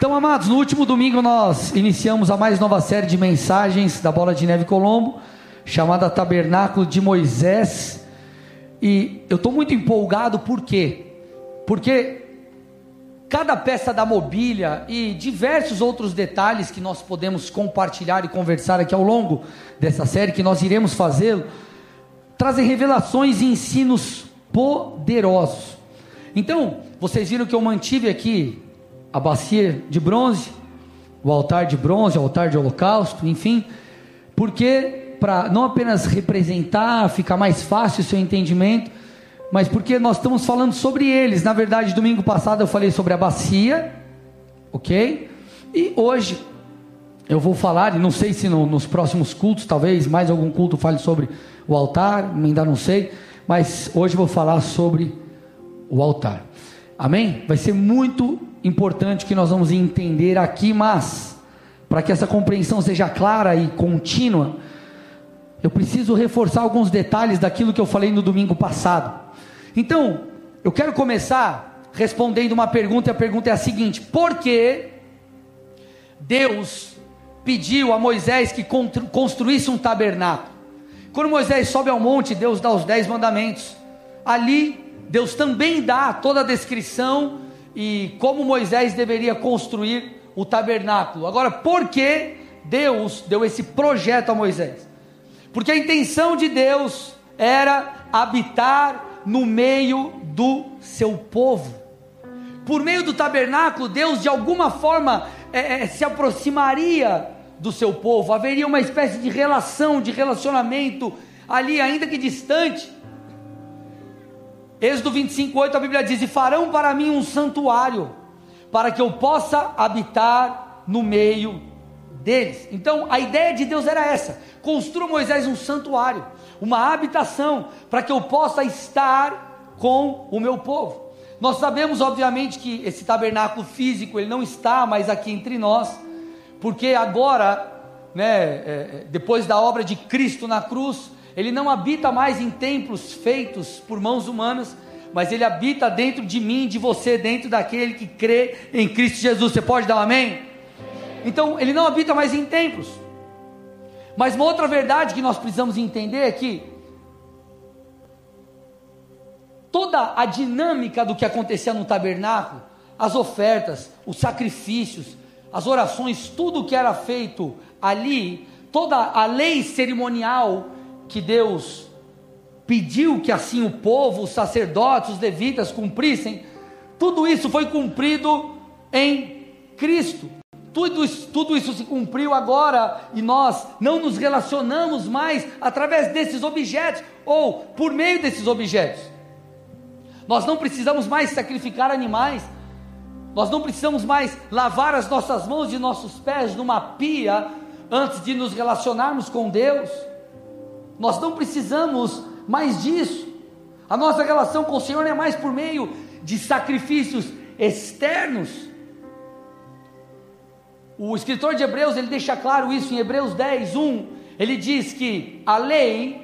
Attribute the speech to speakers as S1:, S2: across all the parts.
S1: Então, amados, no último domingo nós iniciamos a mais nova série de mensagens da Bola de Neve Colombo, chamada Tabernáculo de Moisés. E eu estou muito empolgado, por quê? Porque cada peça da mobília e diversos outros detalhes que nós podemos compartilhar e conversar aqui ao longo dessa série, que nós iremos fazê-lo, trazem revelações e ensinos poderosos. Então, vocês viram que eu mantive aqui a bacia de bronze, o altar de bronze, o altar de holocausto, enfim, porque para não apenas representar, ficar mais fácil o seu entendimento, mas porque nós estamos falando sobre eles. Na verdade, domingo passado eu falei sobre a bacia, ok? E hoje eu vou falar, e não sei se no, nos próximos cultos, talvez mais algum culto fale sobre o altar, ainda não sei, mas hoje eu vou falar sobre o altar. Amém? Vai ser muito importante que nós vamos entender aqui, mas para que essa compreensão seja clara e contínua, eu preciso reforçar alguns detalhes daquilo que eu falei no domingo passado. Então, eu quero começar respondendo uma pergunta, e a pergunta é a seguinte: por que Deus pediu a Moisés que construísse um tabernáculo? Quando Moisés sobe ao monte, Deus dá os dez mandamentos. Ali, Deus também dá toda a descrição e como Moisés deveria construir o tabernáculo. Agora, por que Deus deu esse projeto a Moisés? Porque a intenção de Deus era habitar no meio do seu povo. Por meio do tabernáculo, Deus de alguma forma é, é, se aproximaria do seu povo, haveria uma espécie de relação, de relacionamento ali, ainda que distante. Êxodo 25, 8, a Bíblia diz: E farão para mim um santuário, para que eu possa habitar no meio deles. Então a ideia de Deus era essa: construa Moisés um santuário, uma habitação, para que eu possa estar com o meu povo. Nós sabemos, obviamente, que esse tabernáculo físico ele não está mais aqui entre nós, porque agora, né, é, é depois da obra de Cristo na cruz, ele não habita mais em templos feitos por mãos humanas, mas ele habita dentro de mim, de você, dentro daquele que crê em Cristo Jesus. Você pode dar um amém? Então, ele não habita mais em templos. Mas uma outra verdade que nós precisamos entender é que toda a dinâmica do que acontecia no tabernáculo, as ofertas, os sacrifícios, as orações, tudo que era feito ali, toda a lei cerimonial que Deus pediu que assim o povo, os sacerdotes, os levitas cumprissem, tudo isso foi cumprido em Cristo. Tudo isso, tudo isso se cumpriu agora e nós não nos relacionamos mais através desses objetos ou por meio desses objetos. Nós não precisamos mais sacrificar animais, nós não precisamos mais lavar as nossas mãos e nossos pés numa pia antes de nos relacionarmos com Deus. Nós não precisamos mais disso. A nossa relação com o Senhor é mais por meio de sacrifícios externos o escritor de Hebreus, ele deixa claro isso em Hebreus 10, 1. Ele diz que a lei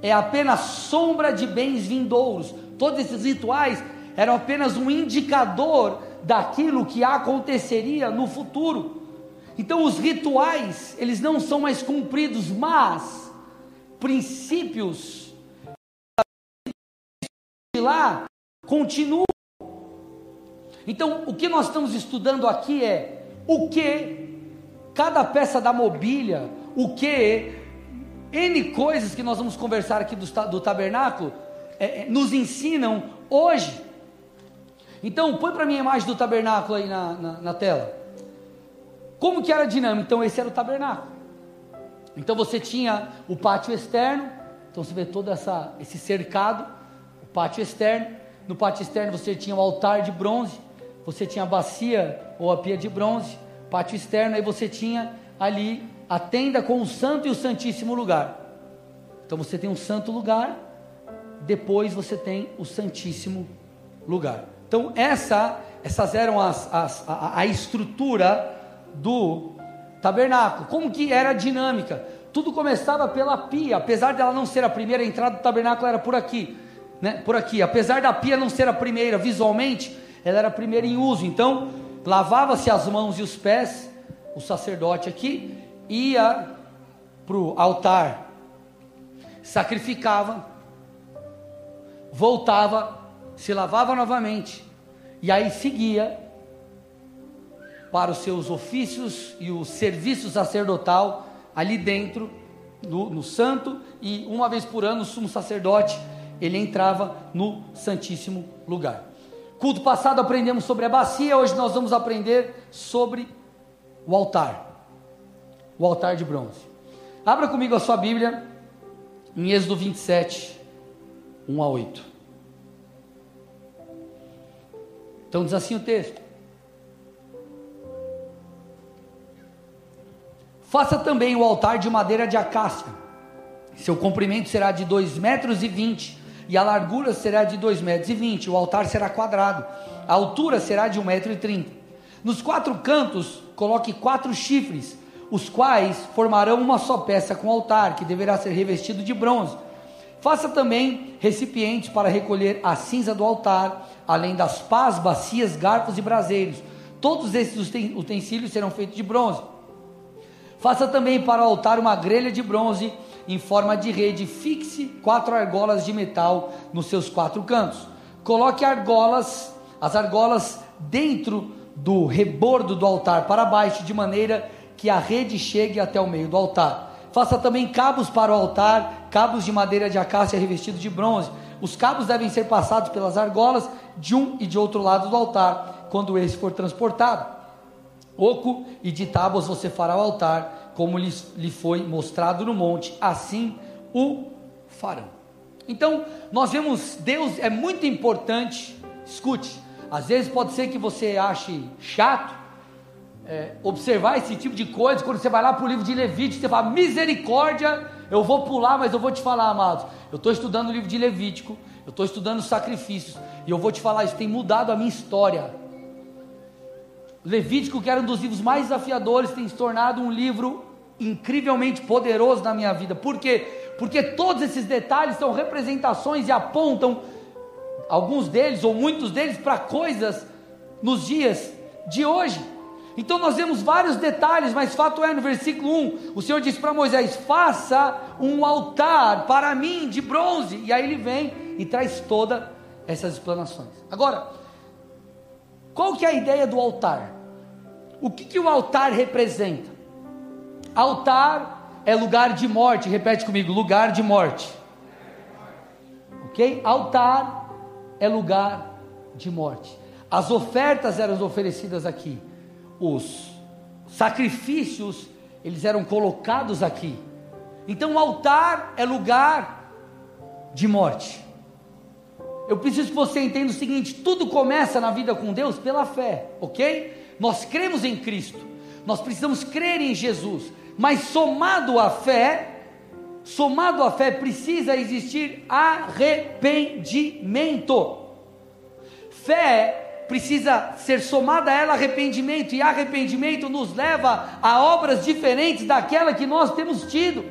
S1: é apenas sombra de bens vindouros. Todos esses rituais eram apenas um indicador daquilo que aconteceria no futuro. Então os rituais, eles não são mais cumpridos, mas princípios lá continuam. Então, o que nós estamos estudando aqui é o que cada peça da mobília, o que N coisas que nós vamos conversar aqui do, do tabernáculo, é, é, nos ensinam hoje. Então, põe para mim a imagem do tabernáculo aí na, na, na, tela. Como que era a dinâmica? Então, esse era o tabernáculo. Então, você tinha o pátio externo. Então, você vê todo essa, esse cercado, o pátio externo. No pátio externo, você tinha o altar de bronze você tinha a bacia ou a pia de bronze, pátio externo, aí você tinha ali a tenda com o santo e o santíssimo lugar. Então você tem um santo lugar, depois você tem o santíssimo lugar. Então essa, essas eram as, as, a, a estrutura do tabernáculo. Como que era a dinâmica? Tudo começava pela pia, apesar dela não ser a primeira a entrada do tabernáculo era por aqui, né? Por aqui. Apesar da pia não ser a primeira visualmente, ela era a primeira em uso. Então, lavava-se as mãos e os pés, o sacerdote aqui ia para o altar, sacrificava, voltava, se lavava novamente, e aí seguia para os seus ofícios e o serviço sacerdotal ali dentro, no, no santo, e uma vez por ano o sumo sacerdote ele entrava no Santíssimo Lugar. Culto passado aprendemos sobre a bacia, hoje nós vamos aprender sobre o altar. O altar de bronze. Abra comigo a sua Bíblia em Êxodo 27, 1 a 8. Então diz assim o texto: Faça também o altar de madeira de acácia. Seu comprimento será de dois metros e vinte e a largura será de dois metros e vinte. O altar será quadrado. A altura será de um metro e trinta. Nos quatro cantos coloque quatro chifres, os quais formarão uma só peça com o altar, que deverá ser revestido de bronze. Faça também recipientes para recolher a cinza do altar, além das pás, bacias, garfos e braseiros. Todos esses utensílios serão feitos de bronze. Faça também para o altar uma grelha de bronze em forma de rede, fixe quatro argolas de metal nos seus quatro cantos. Coloque argolas, as argolas dentro do rebordo do altar para baixo, de maneira que a rede chegue até o meio do altar. Faça também cabos para o altar, cabos de madeira de acácia revestidos de bronze. Os cabos devem ser passados pelas argolas de um e de outro lado do altar, quando esse for transportado. Oco e de tábuas você fará o altar como lhe foi mostrado no monte, assim o farão. Então, nós vemos Deus é muito importante. Escute, às vezes pode ser que você ache chato é, observar esse tipo de coisa. Quando você vai lá para o livro de Levítico, você fala misericórdia. Eu vou pular, mas eu vou te falar, amados. Eu estou estudando o livro de Levítico, eu estou estudando os sacrifícios, e eu vou te falar, isso tem mudado a minha história. Levítico, que era um dos livros mais desafiadores, tem se tornado um livro incrivelmente poderoso na minha vida. Por quê? Porque todos esses detalhes são representações e apontam, alguns deles ou muitos deles, para coisas nos dias de hoje. Então nós vemos vários detalhes, mas fato é, no versículo 1, o Senhor disse para Moisés: faça um altar para mim de bronze. E aí ele vem e traz todas essas explanações. Agora, qual que é a ideia do altar? O que, que o altar representa? Altar é lugar de morte, repete comigo: lugar de morte. Ok? Altar é lugar de morte. As ofertas eram oferecidas aqui, os sacrifícios eles eram colocados aqui. Então, o altar é lugar de morte. Eu preciso que você entenda o seguinte: tudo começa na vida com Deus pela fé, ok? Nós cremos em Cristo, nós precisamos crer em Jesus, mas somado à fé, somado à fé precisa existir arrependimento. Fé precisa ser somada a ela arrependimento, e arrependimento nos leva a obras diferentes daquela que nós temos tido.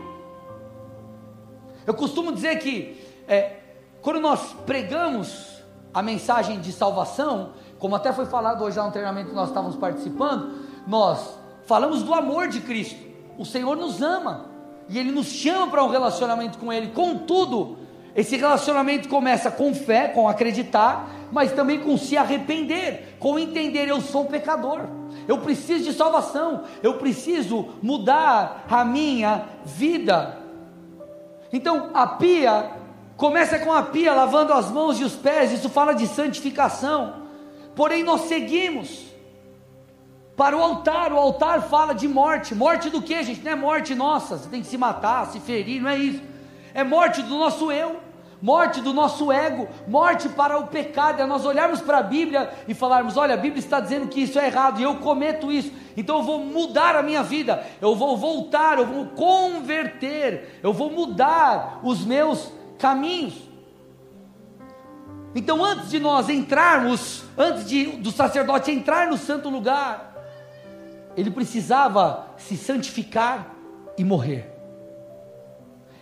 S1: Eu costumo dizer que é, quando nós pregamos a mensagem de salvação, como até foi falado hoje lá no treinamento que nós estávamos participando, nós falamos do amor de Cristo o Senhor nos ama e Ele nos chama para um relacionamento com Ele. Contudo, esse relacionamento começa com fé, com acreditar, mas também com se arrepender, com entender eu sou pecador, eu preciso de salvação, eu preciso mudar a minha vida. Então a pia começa com a pia lavando as mãos e os pés, isso fala de santificação. Porém nós seguimos para o altar. O altar fala de morte. Morte do que, gente? Não é morte nossa, você tem que se matar, se ferir, não é isso. É morte do nosso eu, morte do nosso ego, morte para o pecado. É nós olharmos para a Bíblia e falarmos: olha, a Bíblia está dizendo que isso é errado e eu cometo isso, então eu vou mudar a minha vida, eu vou voltar, eu vou converter, eu vou mudar os meus caminhos. Então, antes de nós entrarmos, antes de, do sacerdote entrar no santo lugar, ele precisava se santificar e morrer.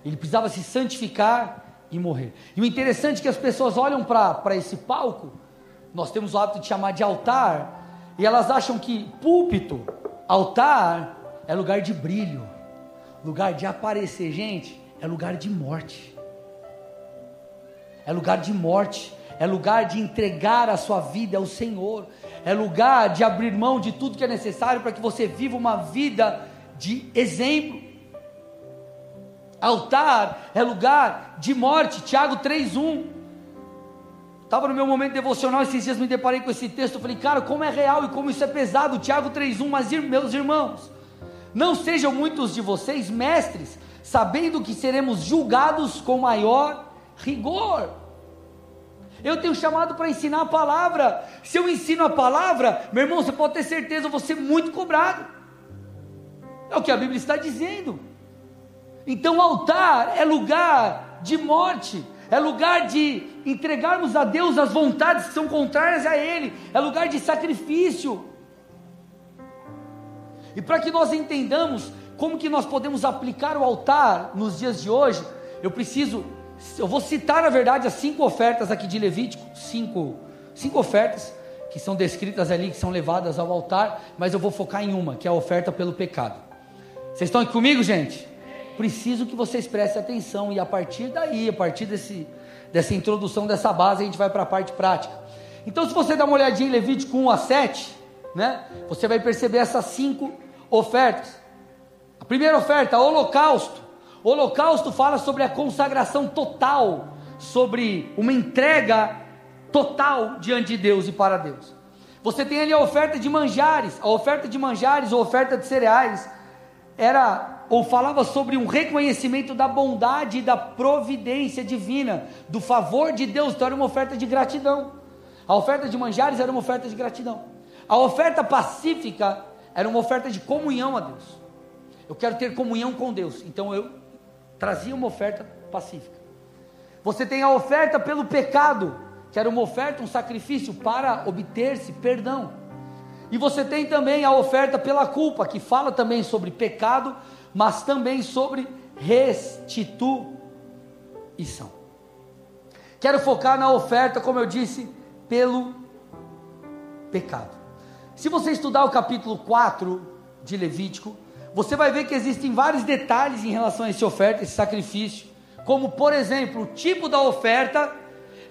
S1: Ele precisava se santificar e morrer. E o interessante é que as pessoas olham para esse palco, nós temos o hábito de chamar de altar, E elas acham que púlpito, altar, é lugar de brilho, lugar de aparecer. Gente, é lugar de morte. É lugar de morte. É lugar de entregar a sua vida ao Senhor. É lugar de abrir mão de tudo que é necessário para que você viva uma vida de exemplo. Altar é lugar de morte. Tiago 3:1. Estava no meu momento devocional esses dias, me deparei com esse texto. Falei, cara, como é real e como isso é pesado. Tiago 3,1. Mas, meus irmãos, não sejam muitos de vocês mestres, sabendo que seremos julgados com maior rigor. Eu tenho chamado para ensinar a palavra. Se eu ensino a palavra, meu irmão, você pode ter certeza, eu vou ser muito cobrado. É o que a Bíblia está dizendo. Então, altar é lugar de morte é lugar de entregarmos a Deus as vontades que são contrárias a Ele, é lugar de sacrifício. E para que nós entendamos como que nós podemos aplicar o altar nos dias de hoje, eu preciso, eu vou citar na verdade as cinco ofertas aqui de Levítico, cinco, cinco ofertas que são descritas ali, que são levadas ao altar, mas eu vou focar em uma, que é a oferta pelo pecado. Vocês estão aqui comigo, gente? preciso que vocês prestem atenção e a partir daí, a partir desse, dessa introdução dessa base, a gente vai para a parte prática. Então, se você dá uma olhadinha em Levítico 1 a 7, né, você vai perceber essas cinco ofertas. A primeira oferta, holocausto. Holocausto fala sobre a consagração total, sobre uma entrega total diante de Deus e para Deus. Você tem ali a oferta de manjares, a oferta de manjares ou oferta de cereais era ou falava sobre um reconhecimento da bondade e da providência divina, do favor de Deus, então era uma oferta de gratidão. A oferta de manjares era uma oferta de gratidão. A oferta pacífica era uma oferta de comunhão a Deus. Eu quero ter comunhão com Deus, então eu trazia uma oferta pacífica. Você tem a oferta pelo pecado, que era uma oferta, um sacrifício para obter-se perdão. E você tem também a oferta pela culpa, que fala também sobre pecado, mas também sobre restituição. Quero focar na oferta, como eu disse, pelo pecado. Se você estudar o capítulo 4 de Levítico, você vai ver que existem vários detalhes em relação a essa oferta, esse sacrifício, como por exemplo, o tipo da oferta,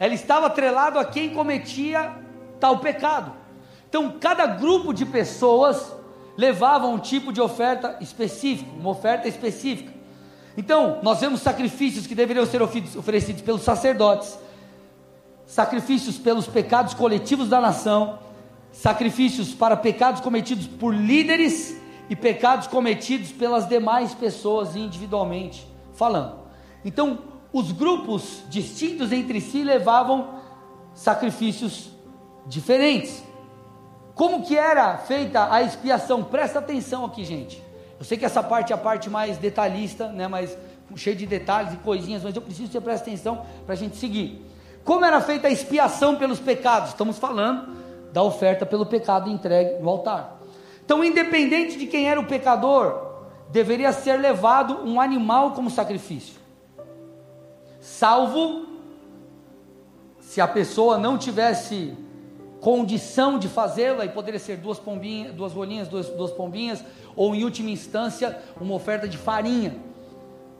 S1: ela estava atrelado a quem cometia tal pecado. Então, cada grupo de pessoas levavam um tipo de oferta específico, uma oferta específica. Então, nós vemos sacrifícios que deveriam ser oferecidos pelos sacerdotes, sacrifícios pelos pecados coletivos da nação, sacrifícios para pecados cometidos por líderes e pecados cometidos pelas demais pessoas individualmente falando. Então, os grupos distintos entre si levavam sacrifícios diferentes. Como que era feita a expiação? Presta atenção aqui, gente. Eu sei que essa parte é a parte mais detalhista, né, mas cheia de detalhes e coisinhas, mas eu preciso que você preste atenção para a gente seguir. Como era feita a expiação pelos pecados? Estamos falando da oferta pelo pecado entregue no altar. Então, independente de quem era o pecador, deveria ser levado um animal como sacrifício. Salvo se a pessoa não tivesse condição de fazê-la, e poderia ser duas pombinhas, duas rolinhas, duas, duas pombinhas, ou em última instância, uma oferta de farinha.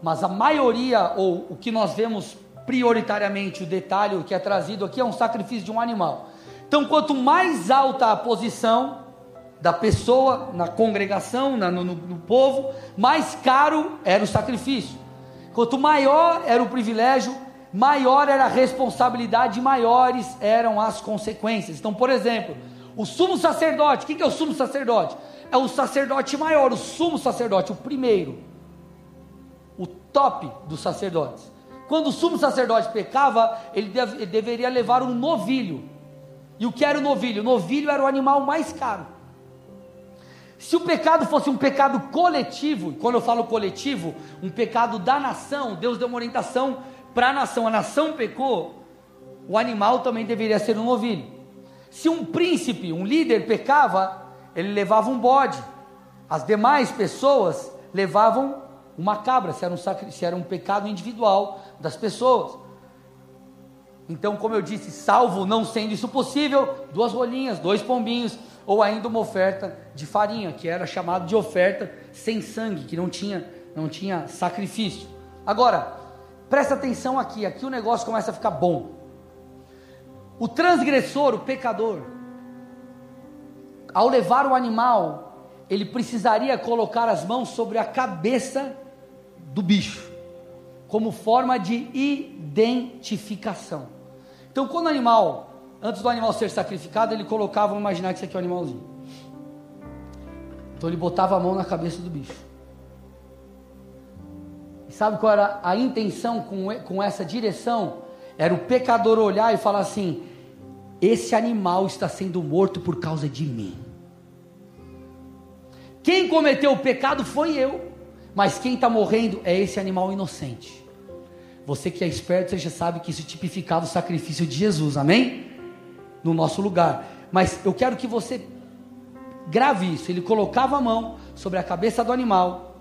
S1: Mas a maioria, ou o que nós vemos prioritariamente, o detalhe que é trazido aqui é um sacrifício de um animal. Então, quanto mais alta a posição da pessoa na congregação, na, no, no, povo, mais caro era o sacrifício. Quanto maior era o privilégio, maior era a responsabilidade, maiores eram as consequências. Então, por exemplo, o sumo sacerdote, o que é o sumo sacerdote? É o sacerdote maior, o sumo sacerdote, o primeiro, o top dos sacerdotes. Quando o sumo sacerdote pecava, ele, deve, ele deveria levar um novilho. E o que era o novilho? O novilho era o animal mais caro. Se o pecado fosse um pecado coletivo, quando eu falo coletivo, um pecado da nação, Deus deu uma orientação para a nação, a nação pecou, o animal também deveria ser um novilho. Se um príncipe, um líder pecava, ele levava um bode. As demais pessoas levavam uma cabra, se era um, sacri... se era um pecado individual das pessoas. Então, como eu disse, salvo não sendo isso possível, duas rolinhas, dois pombinhos, ou ainda uma oferta de farinha, que era chamado de oferta sem sangue, que não tinha, não tinha sacrifício. Agora, presta atenção aqui, aqui o negócio começa a ficar bom. O transgressor, o pecador, ao levar o animal, ele precisaria colocar as mãos sobre a cabeça do bicho, como forma de identificação. Então, quando o animal, antes do animal ser sacrificado, ele colocava, vamos imaginar que isso aqui é um animalzinho. Então, ele botava a mão na cabeça do bicho. E sabe qual era a intenção com, com essa direção? Era o pecador olhar e falar assim: esse animal está sendo morto por causa de mim. Quem cometeu o pecado foi eu, mas quem está morrendo é esse animal inocente. Você que é esperto, você já sabe que isso tipificava o sacrifício de Jesus, amém? No nosso lugar. Mas eu quero que você grave isso. Ele colocava a mão sobre a cabeça do animal,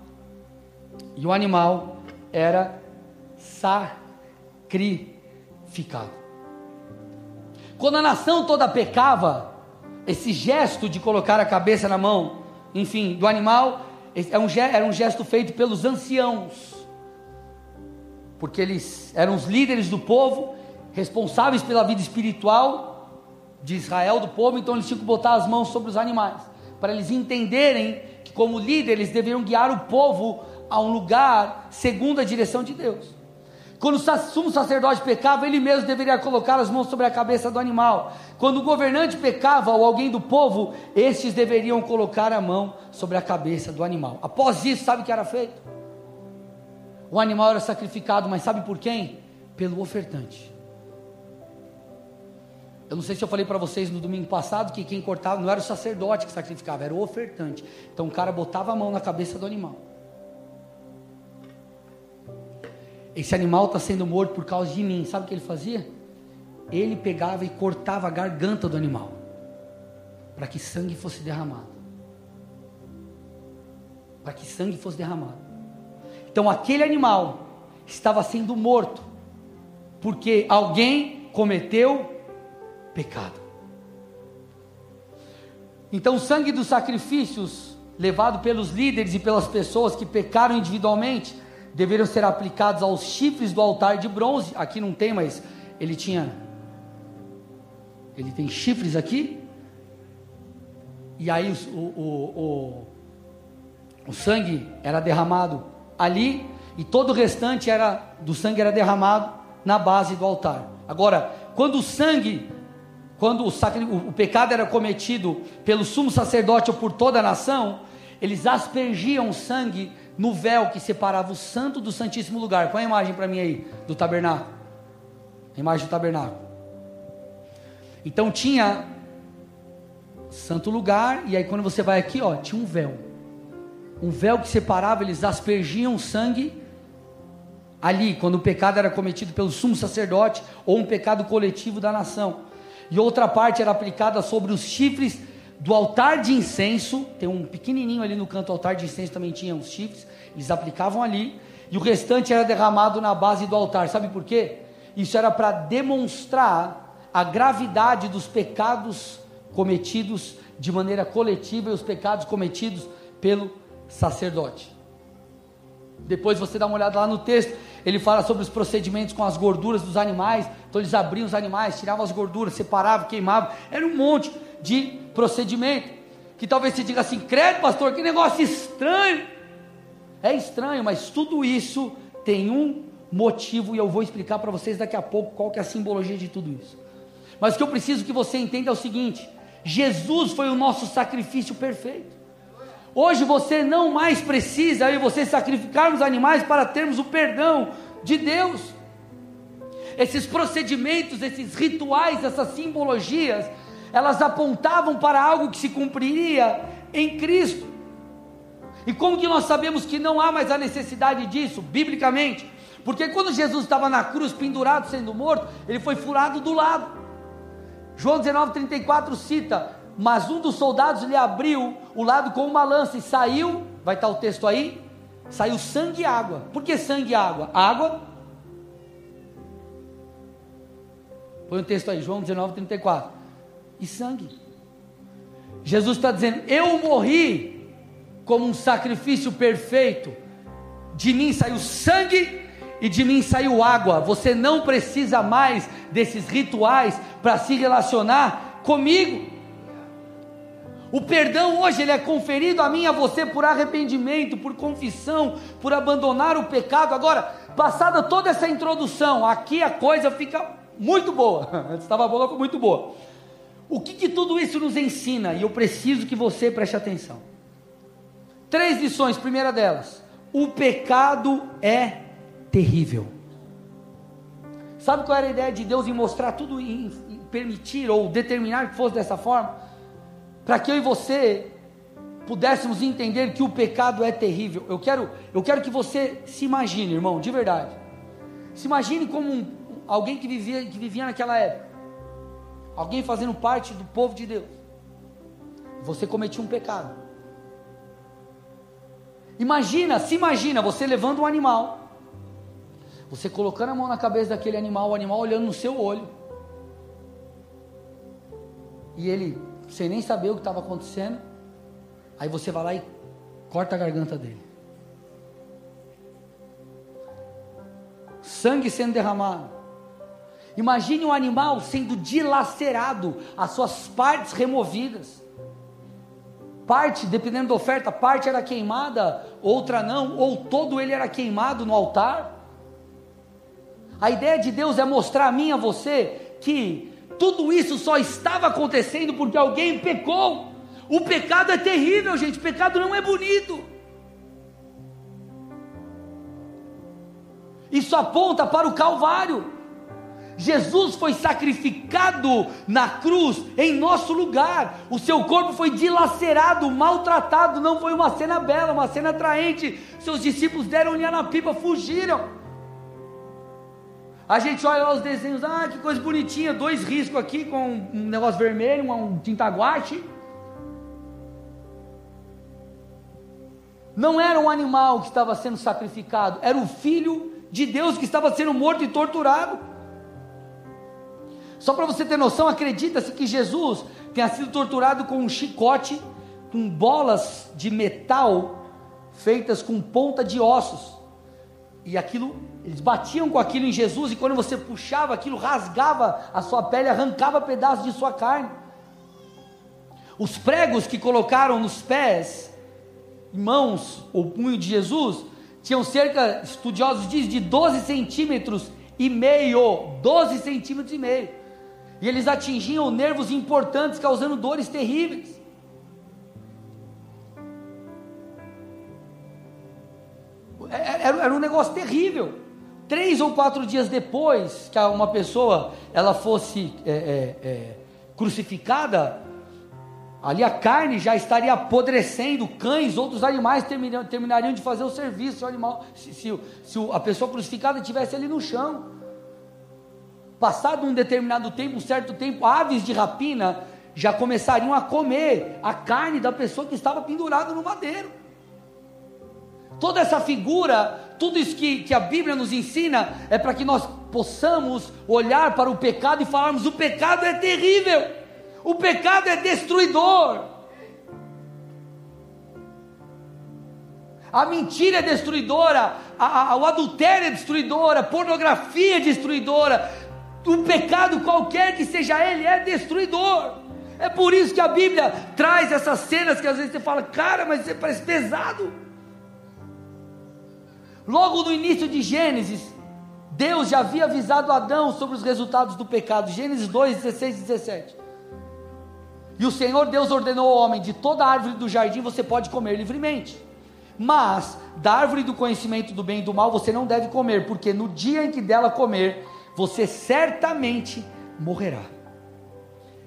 S1: e o animal era sacrificado. Quando a nação toda pecava, esse gesto de colocar a cabeça na mão, enfim, do animal, é era um gesto feito pelos anciãos, porque eles eram os líderes do povo, responsáveis pela vida espiritual de Israel, do povo, então eles tinham que botar as mãos sobre os animais, para eles entenderem que, como líderes, eles deveriam guiar o povo a um lugar segundo a direção de Deus. Quando o sumo sacerdote pecava, ele mesmo deveria colocar as mãos sobre a cabeça do animal. Quando o governante pecava ou alguém do povo, estes deveriam colocar a mão sobre a cabeça do animal. Após isso, sabe o que era feito? O animal era sacrificado, mas sabe por quem? Pelo ofertante. Eu não sei se eu falei para vocês no domingo passado que quem cortava não era o sacerdote que sacrificava, era o ofertante. Então o cara botava a mão na cabeça do animal. esse animal está sendo morto por causa de mim. Sabe o que ele fazia? Ele pegava e cortava a garganta do animal, para que sangue fosse derramado. Para que sangue fosse derramado. Então aquele animal estava sendo morto, porque alguém cometeu pecado. Então o sangue dos sacrifícios levado pelos líderes e pelas pessoas que pecaram individualmente deveriam ser aplicados aos chifres do altar de bronze. Aqui não tem, mas ele tinha. Ele tem chifres aqui. E aí o, o, o, o sangue era derramado ali. E todo o restante era do sangue era derramado na base do altar. Agora, quando o sangue, quando o, o pecado era cometido pelo sumo sacerdote ou por toda a nação, eles aspergiam sangue no véu que separava o santo do santíssimo lugar. Põe a imagem para mim aí do tabernáculo. A imagem do tabernáculo. Então tinha santo lugar e aí quando você vai aqui, ó, tinha um véu. Um véu que separava, eles aspergiam sangue ali, quando o pecado era cometido pelo sumo sacerdote ou um pecado coletivo da nação. E outra parte era aplicada sobre os chifres do altar de incenso, tem um pequenininho ali no canto, altar de incenso também tinha uns chifres, eles aplicavam ali, e o restante era derramado na base do altar. Sabe por quê? Isso era para demonstrar a gravidade dos pecados cometidos de maneira coletiva e os pecados cometidos pelo sacerdote. Depois você dá uma olhada lá no texto, ele fala sobre os procedimentos com as gorduras dos animais. Então eles abriam os animais, tiravam as gorduras, separavam, queimavam. Era um monte de procedimento. Que talvez você diga assim, credo, pastor, que negócio estranho. É estranho, mas tudo isso tem um motivo e eu vou explicar para vocês daqui a pouco qual que é a simbologia de tudo isso. Mas o que eu preciso que você entenda é o seguinte: Jesus foi o nosso sacrifício perfeito. Hoje você não mais precisa e você sacrificar os animais para termos o perdão de Deus. Esses procedimentos, esses rituais, essas simbologias, elas apontavam para algo que se cumpriria em Cristo. E como que nós sabemos que não há mais a necessidade disso, biblicamente? Porque quando Jesus estava na cruz, pendurado, sendo morto, ele foi furado do lado. João 19,34 cita: Mas um dos soldados lhe abriu o lado com uma lança e saiu, vai estar o texto aí, saiu sangue e água. Por que sangue e água? Água. Põe o texto aí, João 19,34 e sangue. Jesus está dizendo: Eu morri como um sacrifício perfeito, de mim saiu sangue e de mim saiu água. Você não precisa mais desses rituais para se relacionar comigo. O perdão hoje ele é conferido a mim a você por arrependimento, por confissão, por abandonar o pecado. Agora, passada toda essa introdução, aqui a coisa fica muito boa. Estava boa, muito boa. O que, que tudo isso nos ensina? E eu preciso que você preste atenção. Três lições. Primeira delas: o pecado é terrível. Sabe qual era a ideia de Deus em mostrar tudo, em permitir ou determinar que fosse dessa forma? Para que eu e você pudéssemos entender que o pecado é terrível. Eu quero, eu quero que você se imagine, irmão, de verdade. Se imagine como um, alguém que vivia, que vivia naquela época. Alguém fazendo parte do povo de Deus. Você cometia um pecado. Imagina, se imagina você levando um animal, você colocando a mão na cabeça daquele animal, o animal olhando no seu olho, e ele, sem nem saber o que estava acontecendo, aí você vai lá e corta a garganta dele. Sangue sendo derramado. Imagine um animal sendo dilacerado, as suas partes removidas. Parte, dependendo da oferta, parte era queimada, outra não, ou todo ele era queimado no altar. A ideia de Deus é mostrar a mim a você que tudo isso só estava acontecendo porque alguém pecou. O pecado é terrível, gente. O pecado não é bonito. Isso aponta para o Calvário. Jesus foi sacrificado na cruz em nosso lugar. O seu corpo foi dilacerado, maltratado. Não foi uma cena bela, uma cena atraente. Seus discípulos deram linha na pipa, fugiram. A gente olha lá os desenhos, ah, que coisa bonitinha, dois riscos aqui com um negócio vermelho, um tintaguate. Não era um animal que estava sendo sacrificado, era o filho de Deus que estava sendo morto e torturado. Só para você ter noção, acredita-se que Jesus tenha sido torturado com um chicote, com bolas de metal feitas com ponta de ossos. E aquilo, eles batiam com aquilo em Jesus, e quando você puxava aquilo, rasgava a sua pele, arrancava pedaços de sua carne. Os pregos que colocaram nos pés, mãos ou punho de Jesus, tinham cerca, estudiosos dizem, de 12 centímetros e meio. 12 centímetros e meio e eles atingiam nervos importantes, causando dores terríveis. É, é, era, era um negócio terrível. Três ou quatro dias depois que uma pessoa ela fosse é, é, é, crucificada, ali a carne já estaria apodrecendo, cães, outros animais terminariam, terminariam de fazer o serviço, se, o animal, se, se, se a pessoa crucificada estivesse ali no chão. Passado um determinado tempo, um certo tempo, aves de rapina já começariam a comer a carne da pessoa que estava pendurada no madeiro. Toda essa figura, tudo isso que, que a Bíblia nos ensina, é para que nós possamos olhar para o pecado e falarmos: o pecado é terrível, o pecado é destruidor. A mentira é destruidora, a, a, o adultério é destruidora, a pornografia é destruidora, o pecado, qualquer que seja ele, é destruidor. É por isso que a Bíblia traz essas cenas que às vezes você fala, cara, mas você parece pesado. Logo no início de Gênesis, Deus já havia avisado Adão sobre os resultados do pecado. Gênesis 2, 16 e 17. E o Senhor Deus ordenou ao homem: de toda árvore do jardim você pode comer livremente. Mas da árvore do conhecimento do bem e do mal você não deve comer, porque no dia em que dela comer, você certamente morrerá.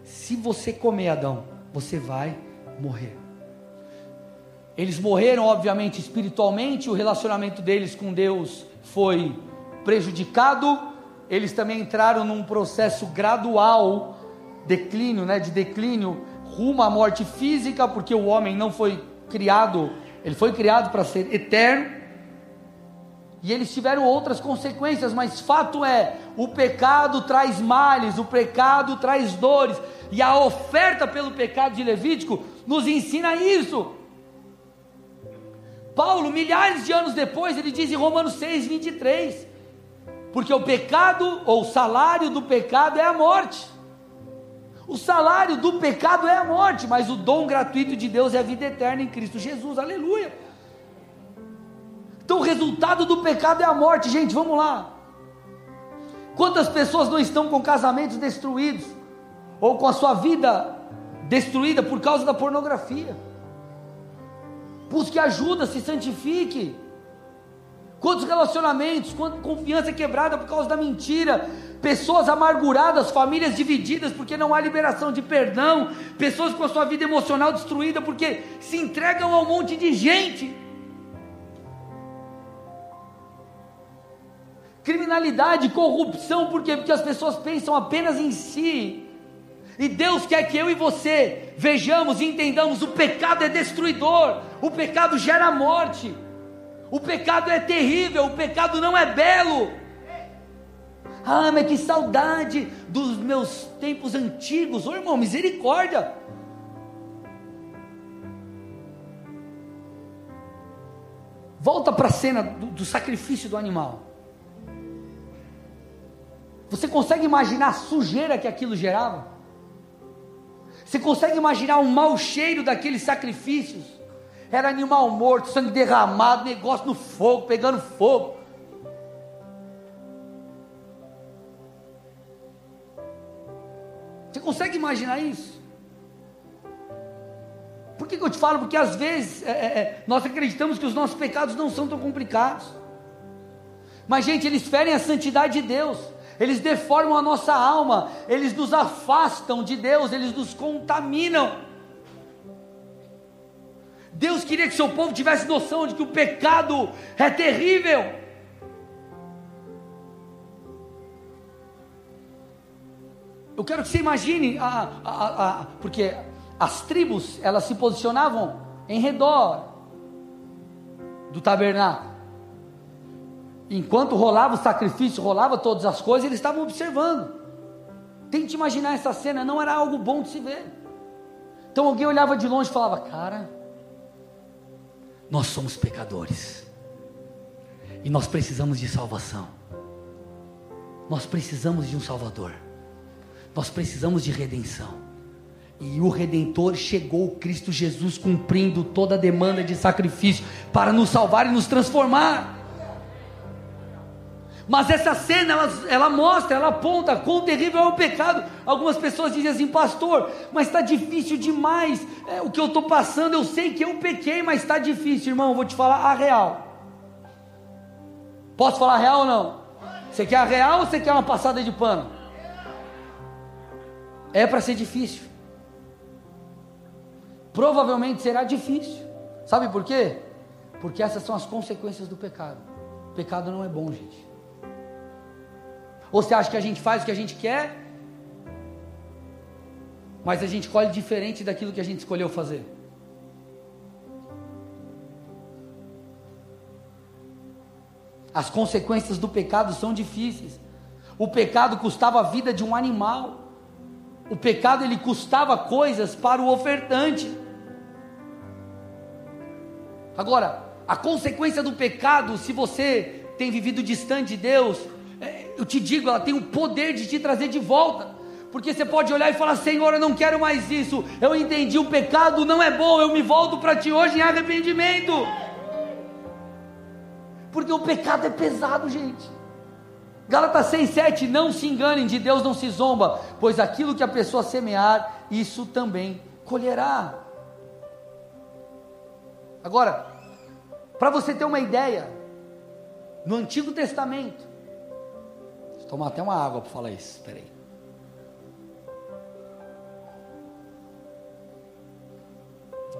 S1: Se você comer Adão, você vai morrer. Eles morreram, obviamente, espiritualmente, o relacionamento deles com Deus foi prejudicado. Eles também entraram num processo gradual, declínio, né, de declínio rumo à morte física, porque o homem não foi criado, ele foi criado para ser eterno. E eles tiveram outras consequências, mas fato é, o pecado traz males, o pecado traz dores, e a oferta pelo pecado de Levítico nos ensina isso. Paulo, milhares de anos depois, ele diz em Romanos 6, 23: porque o pecado, ou o salário do pecado é a morte. O salário do pecado é a morte, mas o dom gratuito de Deus é a vida eterna em Cristo Jesus. Aleluia. Então o resultado do pecado é a morte, gente, vamos lá. Quantas pessoas não estão com casamentos destruídos ou com a sua vida destruída por causa da pornografia? Busque ajuda, se santifique. Quantos relacionamentos, quanta confiança quebrada por causa da mentira, pessoas amarguradas, famílias divididas porque não há liberação de perdão, pessoas com a sua vida emocional destruída porque se entregam a um monte de gente. Criminalidade, corrupção, por quê? Porque as pessoas pensam apenas em si. E Deus quer que eu e você vejamos e entendamos: o pecado é destruidor, o pecado gera morte. O pecado é terrível, o pecado não é belo. Ah, mas que saudade dos meus tempos antigos. Ô irmão, misericórdia. Volta para a cena do, do sacrifício do animal. Você consegue imaginar a sujeira que aquilo gerava? Você consegue imaginar o mau cheiro daqueles sacrifícios? Era animal morto, sangue derramado, negócio no fogo, pegando fogo. Você consegue imaginar isso? Por que, que eu te falo? Porque às vezes é, é, é, nós acreditamos que os nossos pecados não são tão complicados. Mas, gente, eles ferem a santidade de Deus, eles deformam a nossa alma, eles nos afastam de Deus, eles nos contaminam. Deus queria que seu povo tivesse noção de que o pecado é terrível. Eu quero que você imagine, a, a, a, porque as tribos elas se posicionavam em redor do tabernáculo. Enquanto rolava o sacrifício, rolava todas as coisas, eles estavam observando. Tente imaginar essa cena, não era algo bom de se ver. Então alguém olhava de longe e falava: Cara, nós somos pecadores. E nós precisamos de salvação. Nós precisamos de um Salvador. Nós precisamos de redenção. E o Redentor chegou, Cristo Jesus, cumprindo toda a demanda de sacrifício para nos salvar e nos transformar. Mas essa cena, ela, ela mostra, ela aponta quão terrível é o pecado. Algumas pessoas dizem assim, pastor, mas está difícil demais. É, o que eu estou passando, eu sei que eu pequei, mas está difícil, irmão. Vou te falar a real. Posso falar a real ou não? Você quer a real ou você quer uma passada de pano? É para ser difícil. Provavelmente será difícil. Sabe por quê? Porque essas são as consequências do pecado. O pecado não é bom, gente. Ou você acha que a gente faz o que a gente quer, mas a gente colhe diferente daquilo que a gente escolheu fazer? As consequências do pecado são difíceis. O pecado custava a vida de um animal. O pecado ele custava coisas para o ofertante. Agora, a consequência do pecado, se você tem vivido distante de Deus, eu te digo, ela tem o poder de te trazer de volta. Porque você pode olhar e falar: Senhor, eu não quero mais isso. Eu entendi, o pecado não é bom. Eu me volto para ti hoje em arrependimento. Porque o pecado é pesado, gente. Gálatas 6,7: Não se enganem, de Deus não se zomba, pois aquilo que a pessoa semear, isso também colherá. Agora, para você ter uma ideia, no Antigo Testamento, tomar até uma água para falar isso. Espera aí.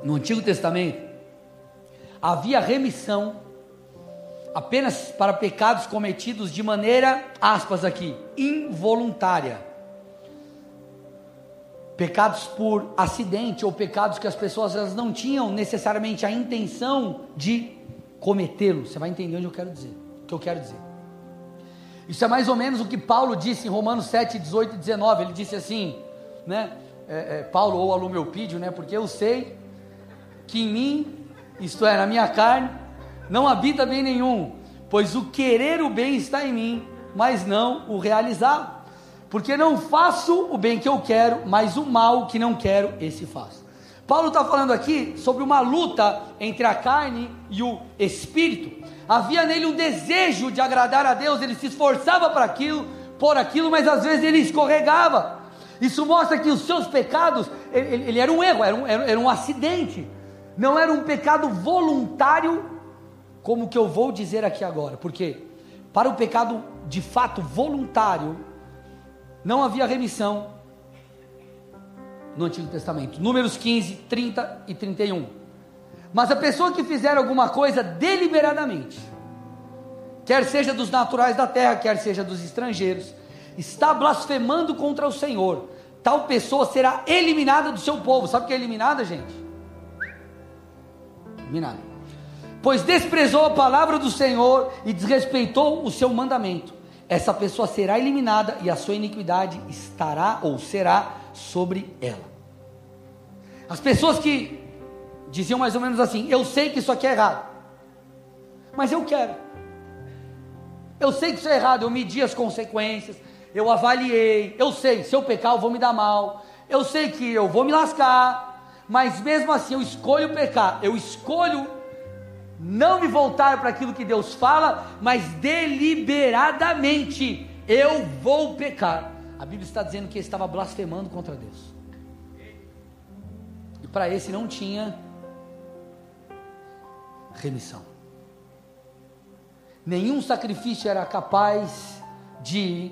S1: No Antigo Testamento havia remissão apenas para pecados cometidos de maneira, aspas aqui, involuntária. Pecados por acidente ou pecados que as pessoas elas não tinham necessariamente a intenção de cometê-lo. Você vai entender onde eu quero dizer. que eu quero dizer. Isso é mais ou menos o que Paulo disse em Romanos 7, 18 e 19. Ele disse assim, né? É, é, Paulo ou Alumeopídio, né? Porque eu sei que em mim, isto é, na minha carne, não habita bem nenhum, pois o querer o bem está em mim, mas não o realizar. Porque não faço o bem que eu quero, mas o mal que não quero, esse faço. Paulo está falando aqui sobre uma luta entre a carne e o espírito. Havia nele um desejo de agradar a Deus, ele se esforçava para aquilo, por aquilo, mas às vezes ele escorregava. Isso mostra que os seus pecados, ele, ele era um erro, era um, era um acidente, não era um pecado voluntário, como que eu vou dizer aqui agora, porque para o pecado de fato voluntário, não havia remissão, no Antigo Testamento. Números 15, 30 e 31. Mas a pessoa que fizer alguma coisa deliberadamente, quer seja dos naturais da terra, quer seja dos estrangeiros, está blasfemando contra o Senhor. Tal pessoa será eliminada do seu povo. Sabe o que é eliminada, gente? Eliminada. Pois desprezou a palavra do Senhor e desrespeitou o seu mandamento. Essa pessoa será eliminada e a sua iniquidade estará ou será sobre ela. As pessoas que diziam mais ou menos assim: Eu sei que isso aqui é errado, mas eu quero. Eu sei que isso é errado, eu medi as consequências, eu avaliei, eu sei, se eu pecar eu vou me dar mal, eu sei que eu vou me lascar, mas mesmo assim eu escolho pecar, eu escolho não me voltar para aquilo que Deus fala, mas deliberadamente eu vou pecar. A Bíblia está dizendo que ele estava blasfemando contra Deus. E para esse não tinha remissão. Nenhum sacrifício era capaz de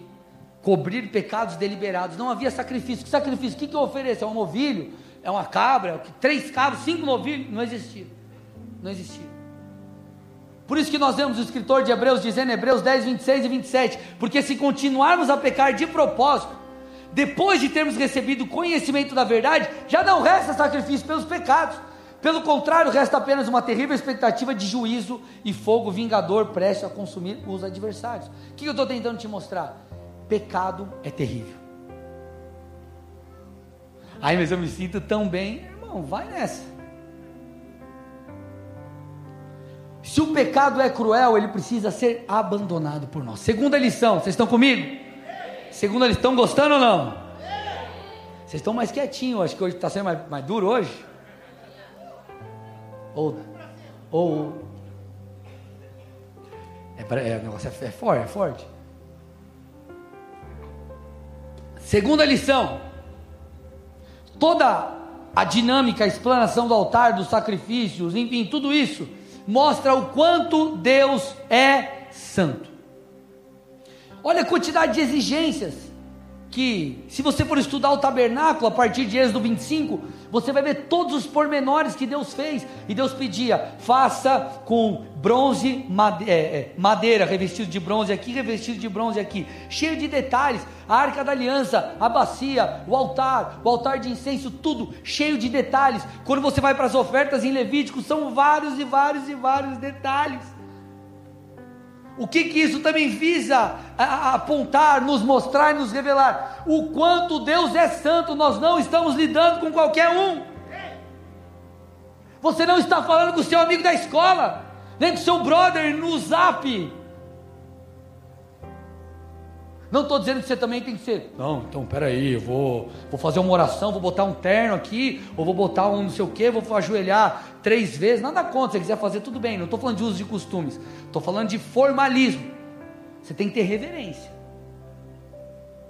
S1: cobrir pecados deliberados. Não havia sacrifício. Que sacrifício? O que, que eu ofereço? É um novilho? É uma cabra? Três cabras? Cinco novilhos? Não existia. Não existia. Por isso que nós vemos o escritor de Hebreus dizendo, Hebreus 10, 26 e 27, porque se continuarmos a pecar de propósito, depois de termos recebido conhecimento da verdade, já não resta sacrifício pelos pecados. Pelo contrário, resta apenas uma terrível expectativa de juízo e fogo vingador prestes a consumir os adversários. O que eu estou tentando te mostrar? Pecado é terrível. Ai, mas eu me sinto tão bem. Irmão, vai nessa. Se o pecado é cruel, ele precisa ser abandonado por nós. Segunda lição, vocês estão comigo? Segunda lição, estão gostando ou não? Vocês estão mais quietinhos, acho que hoje está sendo mais, mais duro hoje. Ou, ou é, é, o negócio é, é forte, é forte. Segunda lição: toda a dinâmica, a explanação do altar, dos sacrifícios, enfim, tudo isso mostra o quanto Deus é santo. Olha a quantidade de exigências que, se você for estudar o tabernáculo a partir de Êxodo 25, você vai ver todos os pormenores que Deus fez. E Deus pedia: faça com bronze, é, é, madeira, revestido de bronze aqui, revestido de bronze aqui, cheio de detalhes. A arca da aliança, a bacia, o altar, o altar de incenso, tudo cheio de detalhes. Quando você vai para as ofertas em Levítico, são vários e vários e vários detalhes. O que, que isso também visa apontar, nos mostrar e nos revelar? O quanto Deus é santo, nós não estamos lidando com qualquer um. Você não está falando com o seu amigo da escola, nem com o seu brother no zap. Não estou dizendo que você também tem que ser. Não, então peraí, eu vou, vou fazer uma oração, vou botar um terno aqui, ou vou botar um não sei o que, vou ajoelhar três vezes. Nada contra, se você quiser fazer, tudo bem. Não estou falando de uso de costumes, estou falando de formalismo. Você tem que ter reverência.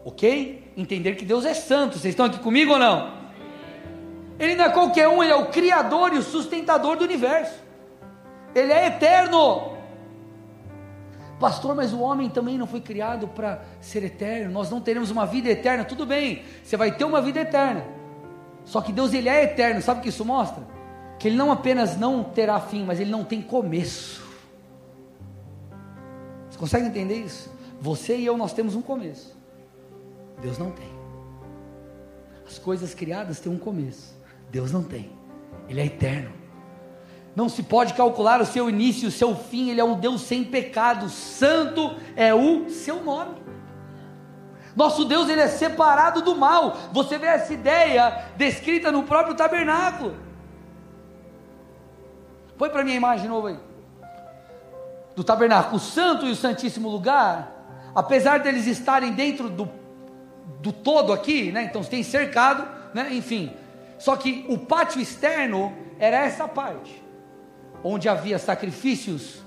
S1: Ok? Entender que Deus é santo. Vocês estão aqui comigo ou não? Ele não é qualquer um, ele é o Criador e o sustentador do universo. Ele é eterno. Pastor, mas o homem também não foi criado para ser eterno. Nós não teremos uma vida eterna. Tudo bem, você vai ter uma vida eterna. Só que Deus ele é eterno. Sabe o que isso mostra? Que ele não apenas não terá fim, mas ele não tem começo. Você consegue entender isso? Você e eu nós temos um começo. Deus não tem. As coisas criadas têm um começo. Deus não tem. Ele é eterno. Não se pode calcular o seu início o seu fim, ele é um Deus sem pecado, santo é o seu nome. Nosso Deus ele é separado do mal. Você vê essa ideia descrita no próprio tabernáculo. Põe para mim a imagem de novo aí. Do tabernáculo, o santo e o santíssimo lugar, apesar deles estarem dentro do, do todo aqui, né? Então tem cercado, né? Enfim. Só que o pátio externo era essa parte onde havia sacrifícios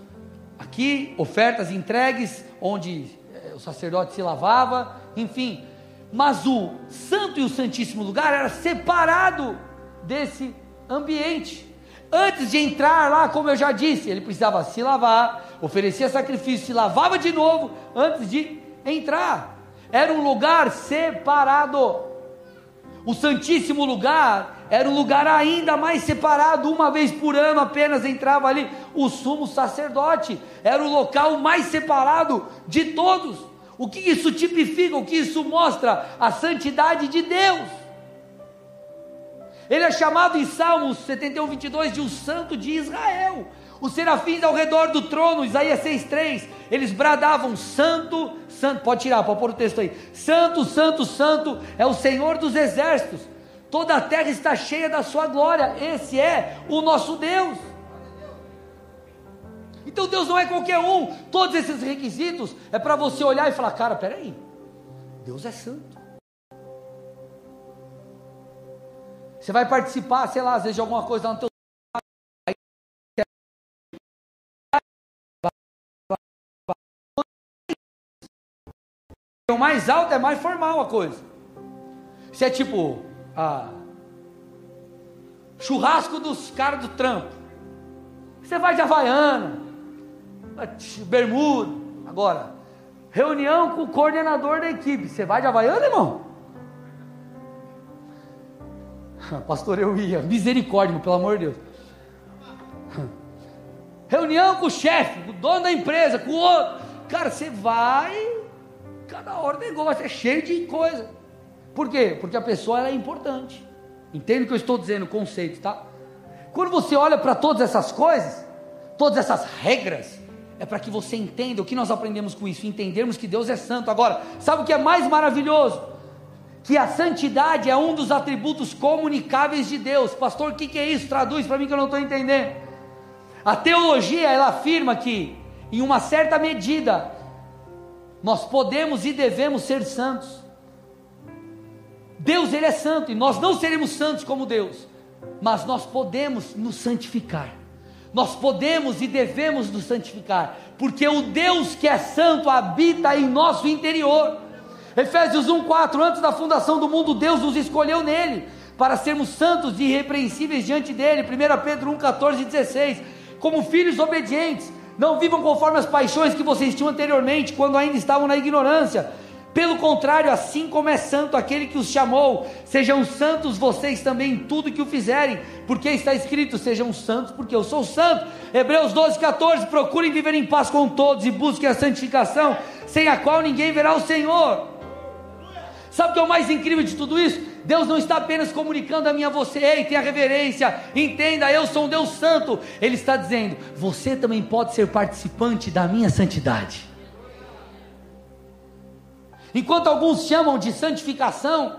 S1: aqui, ofertas entregues, onde eh, o sacerdote se lavava, enfim. Mas o santo e o santíssimo lugar era separado desse ambiente. Antes de entrar lá, como eu já disse, ele precisava se lavar, oferecia sacrifício, se lavava de novo antes de entrar. Era um lugar separado. O Santíssimo Lugar era um lugar ainda mais separado, uma vez por ano apenas entrava ali o sumo sacerdote, era o local mais separado de todos. O que isso tipifica, o que isso mostra? A santidade de Deus. Ele é chamado em Salmos 71, 22 de o Santo de Israel. Os serafins ao redor do trono, Isaías 6,3, eles bradavam: Santo, Santo, pode tirar, pode pôr o texto aí. Santo, Santo, Santo é o Senhor dos exércitos, toda a terra está cheia da sua glória, esse é o nosso Deus. Então Deus não é qualquer um, todos esses requisitos é para você olhar e falar: cara, peraí, Deus é santo. Você vai participar, sei lá, às vezes de alguma coisa lá no teu O mais alto é mais formal a coisa. Se é tipo ah, churrasco dos caras do trampo. Você vai de Havaiana, bermuda. Agora, reunião com o coordenador da equipe. Você vai de Havaiana, irmão? Pastor, eu ia. Misericórdia, pelo amor de Deus. Reunião com o chefe, com o dono da empresa, com o outro. Cara, você vai Cada hora o negócio é cheio de coisa. Por quê? Porque a pessoa é importante. Entende o que eu estou dizendo, o conceito, tá? Quando você olha para todas essas coisas, todas essas regras, é para que você entenda o que nós aprendemos com isso, entendermos que Deus é santo. Agora, sabe o que é mais maravilhoso? Que a santidade é um dos atributos comunicáveis de Deus. Pastor, o que, que é isso? Traduz para mim que eu não estou entendendo. A teologia ela afirma que, em uma certa medida, nós podemos e devemos ser santos. Deus ele é santo e nós não seremos santos como Deus, mas nós podemos nos santificar. Nós podemos e devemos nos santificar, porque o Deus que é santo habita em nosso interior. Efésios 1:4 Antes da fundação do mundo, Deus nos escolheu nele para sermos santos e irrepreensíveis diante dele. 1 Pedro 1:14 e 16. Como filhos obedientes, não vivam conforme as paixões que vocês tinham anteriormente, quando ainda estavam na ignorância. Pelo contrário, assim como é santo aquele que os chamou, sejam santos vocês também em tudo que o fizerem, porque está escrito: sejam santos, porque eu sou santo. Hebreus 12, 14: procurem viver em paz com todos e busquem a santificação, sem a qual ninguém verá o Senhor. Sabe o que é o mais incrível de tudo isso? Deus não está apenas comunicando a mim a você, ei, tenha reverência, entenda, eu sou um Deus santo. Ele está dizendo, você também pode ser participante da minha santidade. Enquanto alguns chamam de santificação,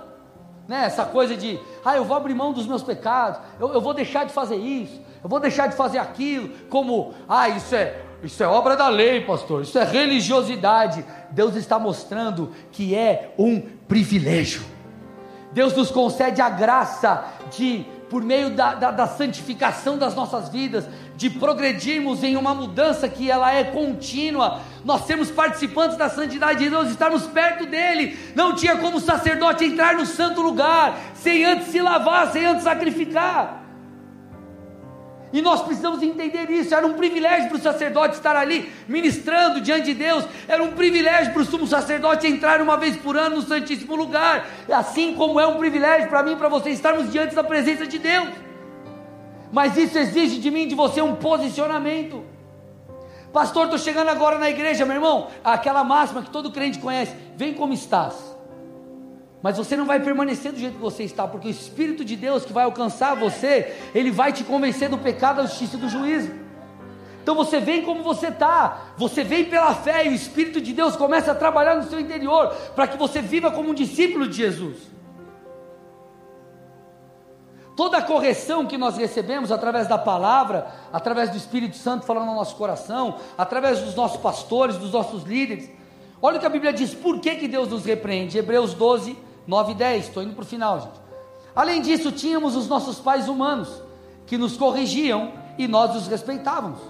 S1: né, essa coisa de, ah, eu vou abrir mão dos meus pecados, eu, eu vou deixar de fazer isso, eu vou deixar de fazer aquilo, como, ah, isso é, isso é obra da lei, pastor, isso é religiosidade. Deus está mostrando que é um privilégio. Deus nos concede a graça de, por meio da, da, da, santificação das nossas vidas, de progredirmos em uma mudança que ela é contínua, nós sermos participantes da santidade de Deus, estarmos perto dEle. Não tinha como o sacerdote entrar no santo lugar sem antes se lavar, sem antes sacrificar. E nós precisamos entender isso. Era um privilégio para o sacerdote estar ali ministrando diante de Deus. Era um privilégio para o sumo sacerdote entrar uma vez por ano no Santíssimo Lugar. Assim como é um privilégio para mim e para você estarmos diante da presença de Deus. Mas isso exige de mim, de você, um posicionamento. Pastor, estou chegando agora na igreja, meu irmão. Aquela máxima que todo crente conhece: vem como estás. Mas você não vai permanecer do jeito que você está, porque o Espírito de Deus que vai alcançar você, ele vai te convencer do pecado, da justiça e do juízo. Então você vem como você está, você vem pela fé e o Espírito de Deus começa a trabalhar no seu interior, para que você viva como um discípulo de Jesus. Toda a correção que nós recebemos através da palavra, através do Espírito Santo falando no nosso coração, através dos nossos pastores, dos nossos líderes, olha o que a Bíblia diz, por que, que Deus nos repreende? Hebreus 12, 9 e 10, estou indo para o final, gente. Além disso, tínhamos os nossos pais humanos, que nos corrigiam e nós os respeitávamos.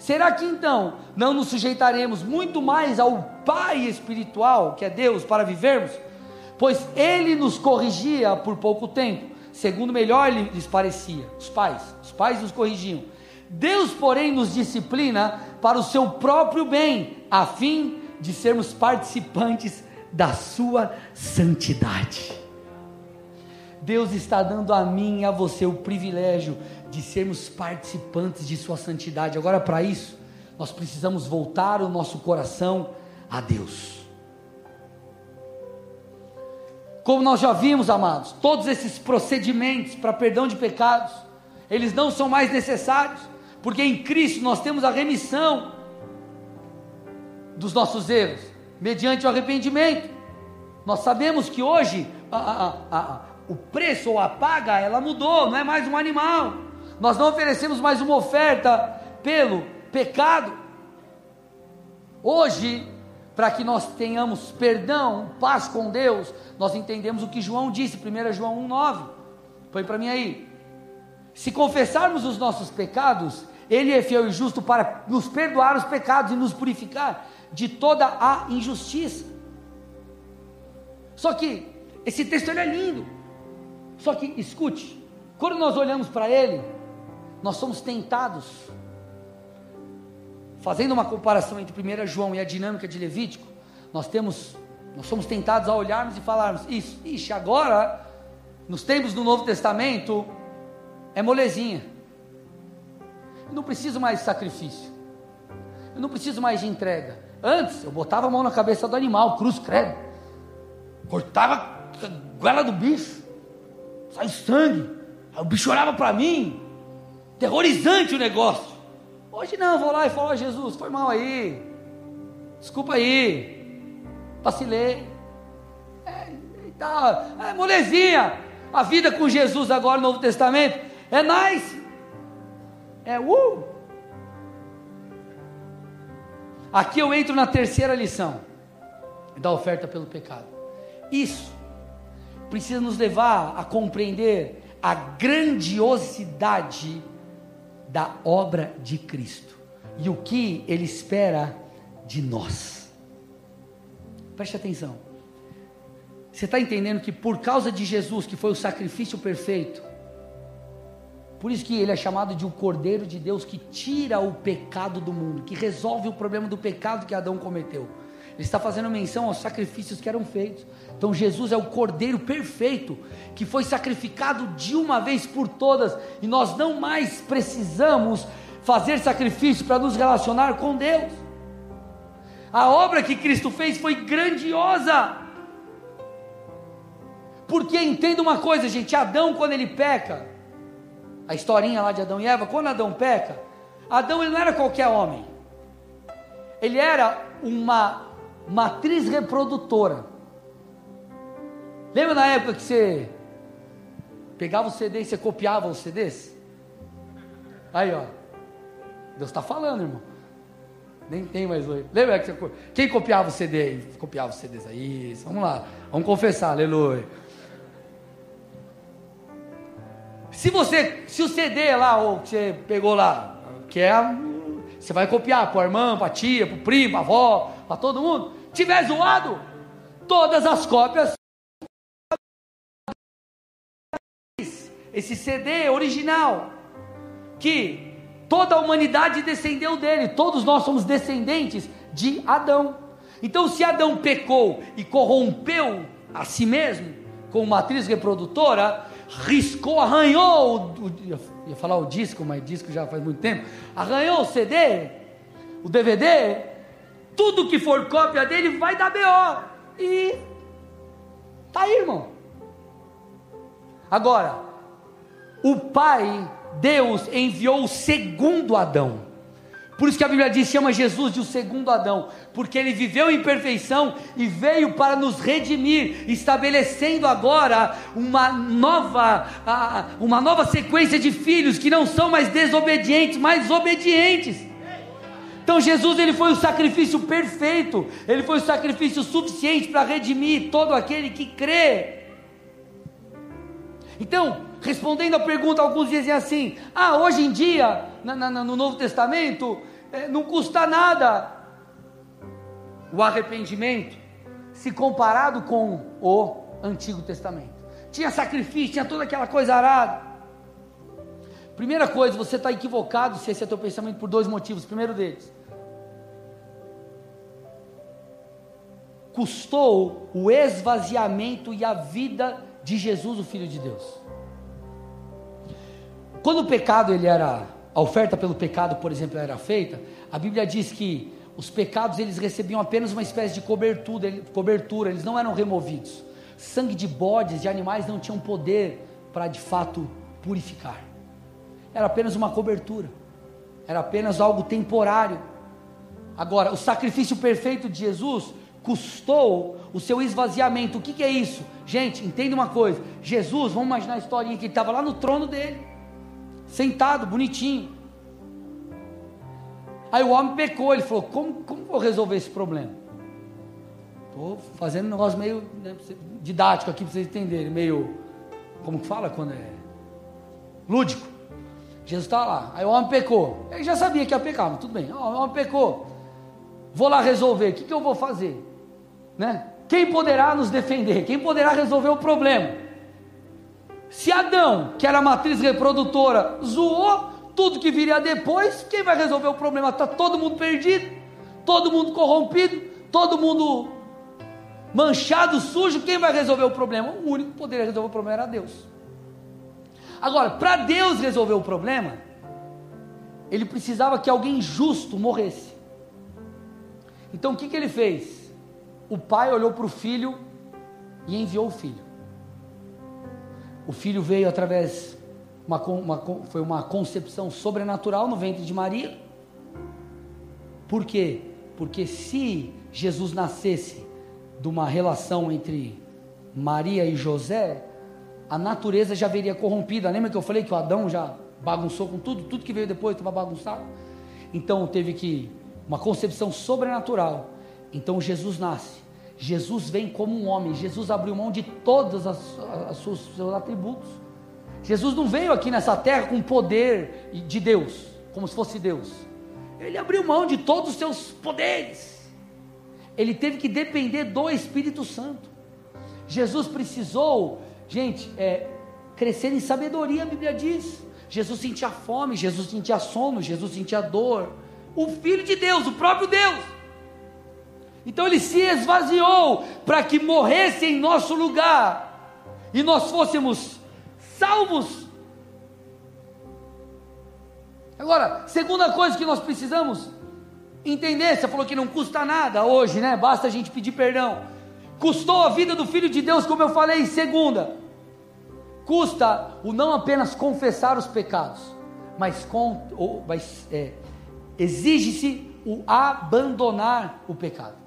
S1: Será que então não nos sujeitaremos muito mais ao Pai espiritual, que é Deus, para vivermos? Pois Ele nos corrigia por pouco tempo, segundo melhor lhes parecia. Os pais, os pais nos corrigiam. Deus, porém, nos disciplina para o seu próprio bem, a fim de sermos participantes da sua santidade. Deus está dando a mim e a você o privilégio de sermos participantes de Sua santidade. Agora, para isso, nós precisamos voltar o nosso coração a Deus. Como nós já vimos, amados, todos esses procedimentos para perdão de pecados, eles não são mais necessários, porque em Cristo nós temos a remissão dos nossos erros, mediante o arrependimento. Nós sabemos que hoje a, a, a, o preço ou a paga ela mudou, não é mais um animal, nós não oferecemos mais uma oferta pelo pecado. Hoje, para que nós tenhamos perdão, paz com Deus, nós entendemos o que João disse, 1 João 1,9. Põe para mim aí. Se confessarmos os nossos pecados, Ele é fiel e justo para nos perdoar os pecados e nos purificar de toda a injustiça. Só que esse texto é lindo. Só que escute, quando nós olhamos para ele, nós somos tentados, fazendo uma comparação entre 1 João e a dinâmica de Levítico, nós temos, nós somos tentados a olharmos e falarmos, isso, ixi, agora, nos tempos do Novo Testamento, é molezinha. Eu não preciso mais de sacrifício. Eu não preciso mais de entrega. Antes, eu botava a mão na cabeça do animal, cruz credo. Cortava a goela do bicho. Sai sangue. Aí o bicho olhava para mim terrorizante o negócio. Hoje não, vou lá e falo, Jesus, foi mal aí, desculpa aí, vacilei. É, é molezinha, a vida com Jesus agora no Novo Testamento é nice, é uh. Aqui eu entro na terceira lição da oferta pelo pecado. Isso precisa nos levar a compreender a grandiosidade da obra de Cristo e o que Ele espera de nós. Preste atenção. Você está entendendo que por causa de Jesus, que foi o sacrifício perfeito, por isso que ele é chamado de o Cordeiro de Deus que tira o pecado do mundo, que resolve o problema do pecado que Adão cometeu. Ele está fazendo menção aos sacrifícios que eram feitos. Então Jesus é o Cordeiro perfeito que foi sacrificado de uma vez por todas e nós não mais precisamos fazer sacrifício para nos relacionar com Deus. A obra que Cristo fez foi grandiosa. Porque entenda uma coisa, gente, Adão quando ele peca, a historinha lá de Adão e Eva, quando Adão peca, Adão ele não era qualquer homem. Ele era uma matriz reprodutora. Lembra na época que você pegava o CD e você copiava os CDs? Aí, ó. Deus está falando, irmão. Nem tem mais hoje. Lembra que você, quem copiava o CD aí? Copiava os CDs aí. Vamos lá. Vamos confessar, aleluia. Se você, se o CD lá, ou que você pegou lá, que é, você vai copiar para a irmã, para a tia, para o primo, para a avó, para todo mundo tiver zoado, todas as cópias. Esse CD original, que toda a humanidade descendeu dele, todos nós somos descendentes de Adão. Então, se Adão pecou e corrompeu a si mesmo, com matriz reprodutora, riscou, arranhou, ia falar o disco, mas disco já faz muito tempo, arranhou o CD, o DVD, tudo que for cópia dele vai dar BO. E Está aí, irmão. Agora, o Pai, Deus, enviou o segundo Adão. Por isso que a Bíblia diz, chama Jesus de o segundo Adão, porque ele viveu em perfeição e veio para nos redimir, estabelecendo agora uma nova, uma nova sequência de filhos que não são mais desobedientes, mas obedientes. Então Jesus ele foi o sacrifício perfeito, ele foi o sacrifício suficiente para redimir todo aquele que crê. Então, respondendo a pergunta, alguns dizem assim: ah, hoje em dia, na, na, no Novo Testamento, é, não custa nada o arrependimento, se comparado com o Antigo Testamento. Tinha sacrifício, tinha toda aquela coisa arada. Primeira coisa, você está equivocado se esse é teu pensamento por dois motivos. Primeiro deles, custou o esvaziamento e a vida de Jesus, o Filho de Deus. Quando o pecado ele era a oferta pelo pecado, por exemplo, era feita, a Bíblia diz que os pecados eles recebiam apenas uma espécie de cobertura, cobertura, eles não eram removidos. Sangue de bodes, de animais não tinham poder para de fato purificar. Era apenas uma cobertura. Era apenas algo temporário. Agora, o sacrifício perfeito de Jesus custou o seu esvaziamento. O que, que é isso? Gente, entenda uma coisa: Jesus, vamos imaginar a historinha que ele estava lá no trono dele sentado, bonitinho. Aí o homem pecou, ele falou: Como, como vou resolver esse problema? Estou fazendo um negócio meio né, didático aqui para vocês entenderem, meio. Como que fala quando é? Lúdico. Jesus está lá, aí o homem pecou. Ele já sabia que ia pecar, mas tudo bem. O homem pecou. Vou lá resolver, o que, que eu vou fazer? Né? Quem poderá nos defender? Quem poderá resolver o problema? Se Adão, que era a matriz reprodutora, zoou tudo que viria depois, quem vai resolver o problema? Está todo mundo perdido, todo mundo corrompido, todo mundo manchado, sujo. Quem vai resolver o problema? O único que poderia resolver o problema era Deus. Agora, para Deus resolver o problema, ele precisava que alguém justo morresse. Então o que, que ele fez? O pai olhou para o filho e enviou o filho. O filho veio através, uma, uma, foi uma concepção sobrenatural no ventre de Maria. Por quê? Porque se Jesus nascesse de uma relação entre Maria e José, a natureza já veria corrompida. Lembra que eu falei que o Adão já bagunçou com tudo? Tudo que veio depois estava bagunçado. Então teve que uma concepção sobrenatural. Então Jesus nasce. Jesus vem como um homem, Jesus abriu mão de todos os seus atributos. Jesus não veio aqui nessa terra com poder de Deus, como se fosse Deus. Ele abriu mão de todos os seus poderes. Ele teve que depender do Espírito Santo. Jesus precisou, gente, é, crescer em sabedoria, a Bíblia diz. Jesus sentia fome, Jesus sentia sono, Jesus sentia dor. O Filho de Deus, o próprio Deus então ele se esvaziou para que morresse em nosso lugar e nós fôssemos salvos. Agora, segunda coisa que nós precisamos entender, você falou que não custa nada hoje, né? Basta a gente pedir perdão. Custou a vida do Filho de Deus, como eu falei, segunda. Custa o não apenas confessar os pecados, mas, mas é, exige-se o abandonar o pecado.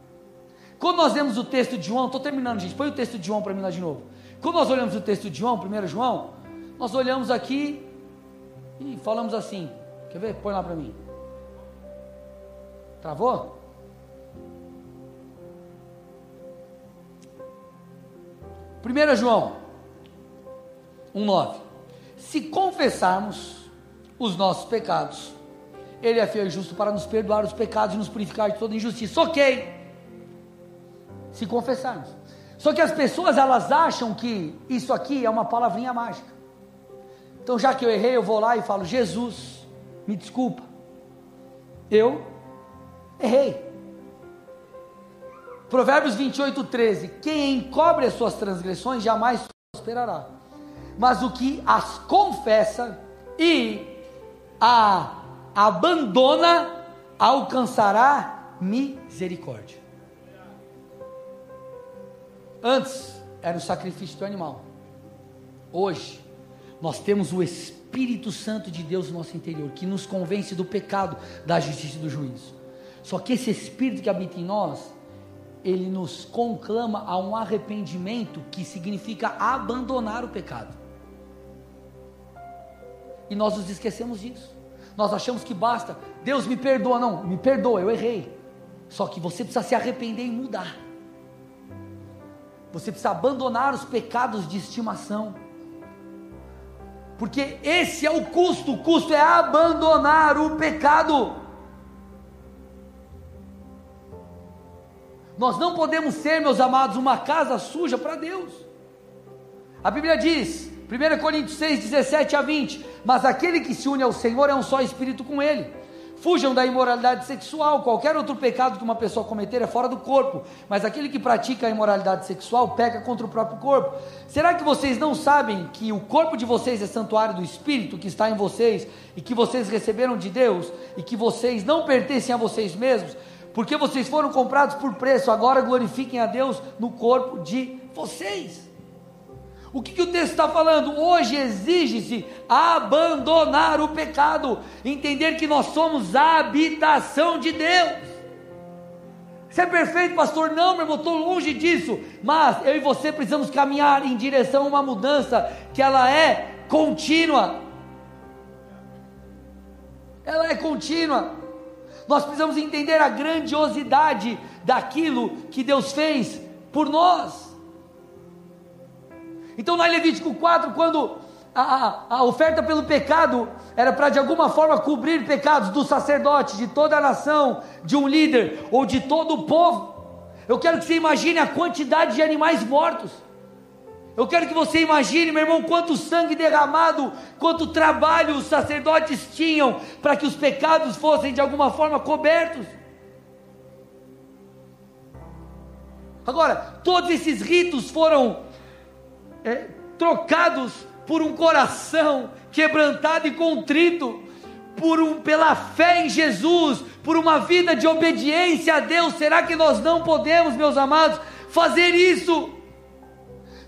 S1: Quando nós lemos o texto de João, estou terminando, gente, põe o texto de João para mim lá de novo. Quando nós olhamos o texto de João, 1 João, nós olhamos aqui e falamos assim. Quer ver? Põe lá para mim. Travou? Primeira João 1,9 Se confessarmos os nossos pecados, Ele é fiel e justo para nos perdoar os pecados e nos purificar de toda injustiça. Ok se confessarmos. Só que as pessoas elas acham que isso aqui é uma palavrinha mágica. Então, já que eu errei, eu vou lá e falo: Jesus, me desculpa, eu errei. Provérbios 28, 13: Quem encobre as suas transgressões jamais prosperará, mas o que as confessa e a abandona alcançará misericórdia. Antes era o sacrifício do animal. Hoje, nós temos o Espírito Santo de Deus no nosso interior, que nos convence do pecado, da justiça e do juízo. Só que esse Espírito que habita em nós, ele nos conclama a um arrependimento que significa abandonar o pecado. E nós nos esquecemos disso. Nós achamos que basta, Deus me perdoa, não, me perdoa, eu errei. Só que você precisa se arrepender e mudar. Você precisa abandonar os pecados de estimação. Porque esse é o custo, o custo é abandonar o pecado. Nós não podemos ser, meus amados, uma casa suja para Deus. A Bíblia diz, 1 Coríntios 6, 17 a 20: Mas aquele que se une ao Senhor é um só espírito com Ele. Fujam da imoralidade sexual. Qualquer outro pecado que uma pessoa cometer é fora do corpo, mas aquele que pratica a imoralidade sexual peca contra o próprio corpo. Será que vocês não sabem que o corpo de vocês é santuário do Espírito que está em vocês e que vocês receberam de Deus e que vocês não pertencem a vocês mesmos? Porque vocês foram comprados por preço, agora glorifiquem a Deus no corpo de vocês. O que, que o texto está falando? Hoje exige-se abandonar o pecado, entender que nós somos a habitação de Deus. Você é perfeito, pastor? Não, meu irmão, estou longe disso. Mas eu e você precisamos caminhar em direção a uma mudança que ela é contínua. Ela é contínua. Nós precisamos entender a grandiosidade daquilo que Deus fez por nós. Então, lá em Levítico 4, quando a, a, a oferta pelo pecado era para de alguma forma cobrir pecados do sacerdote, de toda a nação, de um líder ou de todo o povo, eu quero que você imagine a quantidade de animais mortos. Eu quero que você imagine, meu irmão, quanto sangue derramado, quanto trabalho os sacerdotes tinham para que os pecados fossem de alguma forma cobertos. Agora, todos esses ritos foram é, trocados por um coração quebrantado e contrito, por um, pela fé em Jesus, por uma vida de obediência a Deus. Será que nós não podemos, meus amados, fazer isso?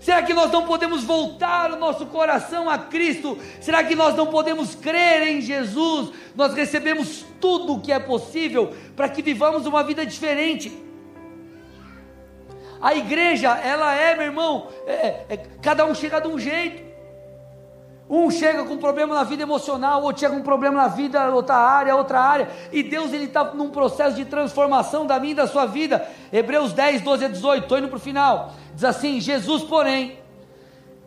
S1: Será que nós não podemos voltar o nosso coração a Cristo? Será que nós não podemos crer em Jesus? Nós recebemos tudo o que é possível para que vivamos uma vida diferente. A igreja, ela é, meu irmão, é, é, é cada um chega de um jeito. Um chega com problema na vida emocional, outro chega com problema na vida, outra área, outra área, e Deus ele está num processo de transformação da minha e da sua vida. Hebreus 10, 12 a 18, estou indo para o final. Diz assim: Jesus, porém,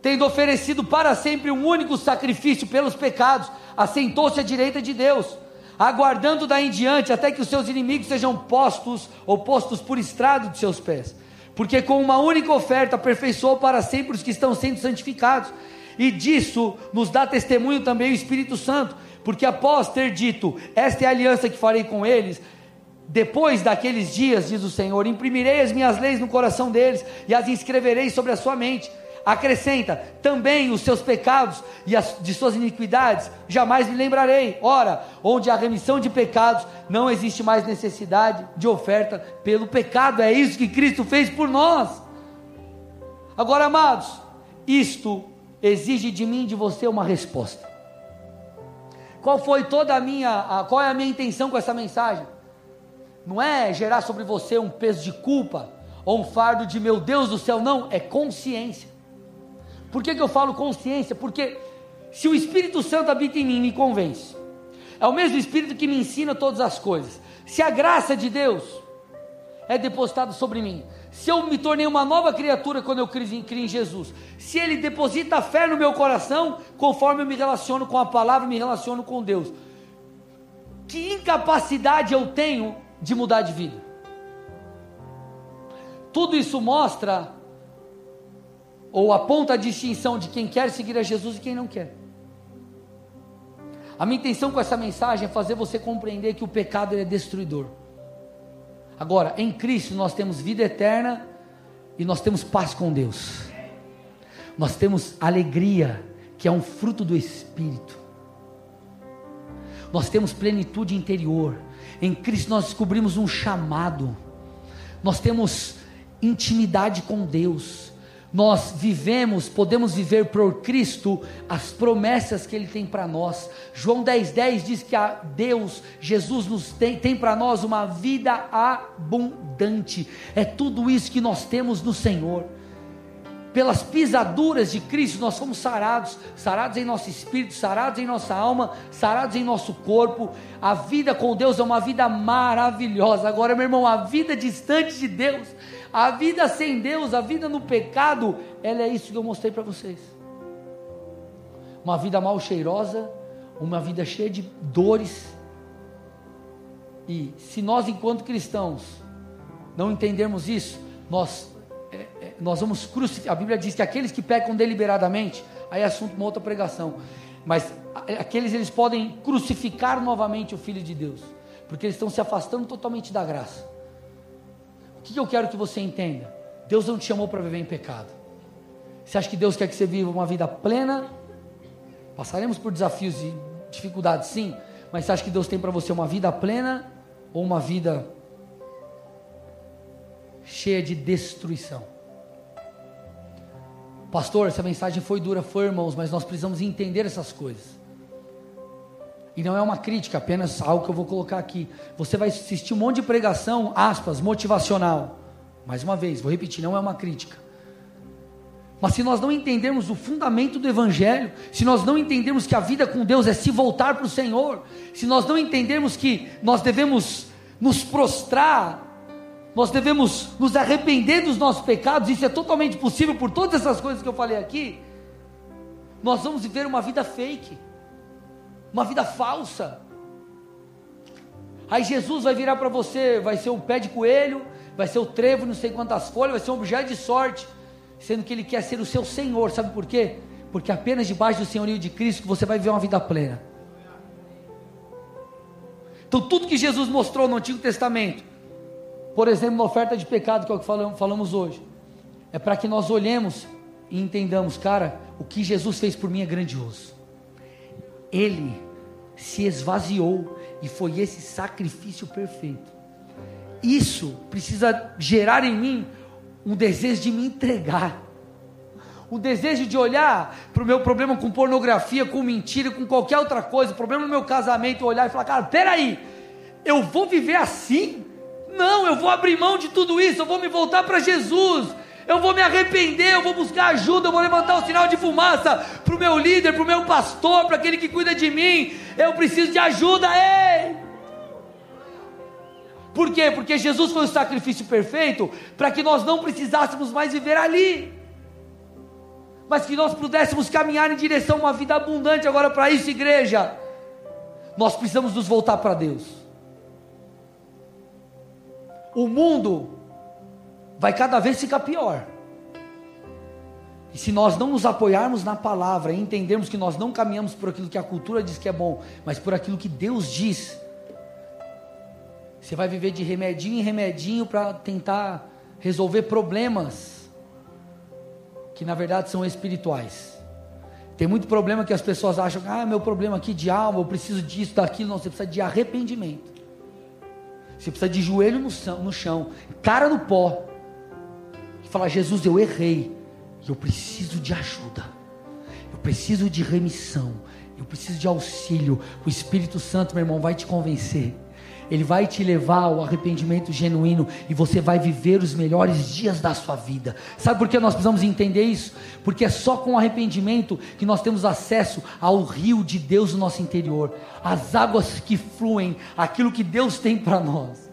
S1: tendo oferecido para sempre um único sacrifício pelos pecados, assentou-se à direita de Deus, aguardando daí em diante até que os seus inimigos sejam postos ou postos por estrado de seus pés. Porque com uma única oferta aperfeiçoou para sempre os que estão sendo santificados e disso nos dá testemunho também o Espírito Santo, porque após ter dito: Esta é a aliança que farei com eles, depois daqueles dias, diz o Senhor, imprimirei as minhas leis no coração deles e as inscreverei sobre a sua mente. Acrescenta também os seus pecados e as de suas iniquidades, jamais me lembrarei. Ora, onde há remissão de pecados, não existe mais necessidade de oferta pelo pecado. É isso que Cristo fez por nós. Agora, amados, isto exige de mim de você uma resposta. Qual foi toda a minha, a, qual é a minha intenção com essa mensagem? Não é gerar sobre você um peso de culpa ou um fardo de meu Deus do céu, não, é consciência. Por que, que eu falo consciência? Porque se o Espírito Santo habita em mim me convence, é o mesmo Espírito que me ensina todas as coisas. Se a graça de Deus é depositada sobre mim, se eu me tornei uma nova criatura quando eu criei em Jesus, se Ele deposita fé no meu coração, conforme eu me relaciono com a palavra, me relaciono com Deus, que incapacidade eu tenho de mudar de vida? Tudo isso mostra ou aponta a distinção de quem quer seguir a Jesus e quem não quer. A minha intenção com essa mensagem é fazer você compreender que o pecado é destruidor. Agora, em Cristo nós temos vida eterna e nós temos paz com Deus. Nós temos alegria, que é um fruto do Espírito. Nós temos plenitude interior. Em Cristo nós descobrimos um chamado. Nós temos intimidade com Deus. Nós vivemos, podemos viver por Cristo as promessas que Ele tem para nós. João 10,10 10 diz que a Deus, Jesus, nos tem, tem para nós uma vida abundante. É tudo isso que nós temos no Senhor. Pelas pisaduras de Cristo nós somos sarados, sarados em nosso espírito, sarados em nossa alma, sarados em nosso corpo. A vida com Deus é uma vida maravilhosa. Agora, meu irmão, a vida distante de Deus a vida sem Deus, a vida no pecado, ela é isso que eu mostrei para vocês. Uma vida mal cheirosa, uma vida cheia de dores. E se nós, enquanto cristãos, não entendermos isso, nós, é, é, nós vamos crucificar. A Bíblia diz que aqueles que pecam deliberadamente, aí é assunto uma outra pregação. Mas aqueles eles podem crucificar novamente o Filho de Deus, porque eles estão se afastando totalmente da graça. Que eu quero que você entenda? Deus não te chamou para viver em pecado. Você acha que Deus quer que você viva uma vida plena? Passaremos por desafios e dificuldades, sim, mas você acha que Deus tem para você uma vida plena ou uma vida cheia de destruição? Pastor, essa mensagem foi dura, foi, irmãos, mas nós precisamos entender essas coisas. E não é uma crítica, apenas algo que eu vou colocar aqui. Você vai assistir um monte de pregação, aspas, motivacional. Mais uma vez, vou repetir, não é uma crítica. Mas se nós não entendermos o fundamento do Evangelho, se nós não entendermos que a vida com Deus é se voltar para o Senhor, se nós não entendermos que nós devemos nos prostrar, nós devemos nos arrepender dos nossos pecados, isso é totalmente possível por todas essas coisas que eu falei aqui, nós vamos viver uma vida fake uma vida falsa. Aí Jesus vai virar para você, vai ser um pé de coelho, vai ser o trevo, não sei quantas folhas, vai ser um objeto de sorte, sendo que Ele quer ser o seu Senhor, sabe por quê? Porque apenas debaixo do senhorio de Cristo você vai viver uma vida plena. Então, tudo que Jesus mostrou no Antigo Testamento, por exemplo, na oferta de pecado, que é o que falamos hoje, é para que nós olhemos e entendamos, cara, o que Jesus fez por mim é grandioso ele se esvaziou e foi esse sacrifício perfeito. Isso precisa gerar em mim um desejo de me entregar. O desejo de olhar para o meu problema com pornografia, com mentira, com qualquer outra coisa, problema no meu casamento, olhar e falar, cara, peraí, eu vou viver assim? Não, eu vou abrir mão de tudo isso, eu vou me voltar para Jesus, eu vou me arrepender, eu vou buscar ajuda, eu vou levantar o sinal de fumaça para o meu líder, para o meu pastor, para aquele que cuida de mim. Eu preciso de ajuda, ei! Por quê? Porque Jesus foi o sacrifício perfeito para que nós não precisássemos mais viver ali, mas que nós pudéssemos caminhar em direção a uma vida abundante. Agora, para isso, igreja, nós precisamos nos voltar para Deus. O mundo vai cada vez ficar pior. E se nós não nos apoiarmos na palavra e entendermos que nós não caminhamos por aquilo que a cultura diz que é bom, mas por aquilo que Deus diz, você vai viver de remedinho em remedinho para tentar resolver problemas que na verdade são espirituais. Tem muito problema que as pessoas acham, ah, meu problema aqui de alma, eu preciso disso, daquilo. Não, você precisa de arrependimento. Você precisa de joelho no no chão cara no pó, falar: Jesus, eu errei, eu preciso de ajuda, eu preciso de remissão, eu preciso de auxílio. O Espírito Santo, meu irmão, vai te convencer. Ele vai te levar ao arrependimento genuíno e você vai viver os melhores dias da sua vida. Sabe por que nós precisamos entender isso? Porque é só com arrependimento que nós temos acesso ao rio de Deus no nosso interior, as águas que fluem, aquilo que Deus tem para nós.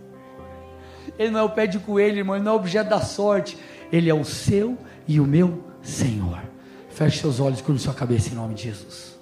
S1: Ele não é o pé de coelho, irmão, ele não é o objeto da sorte, ele é o seu e o meu Senhor. Feche seus olhos e curva sua cabeça em nome de Jesus.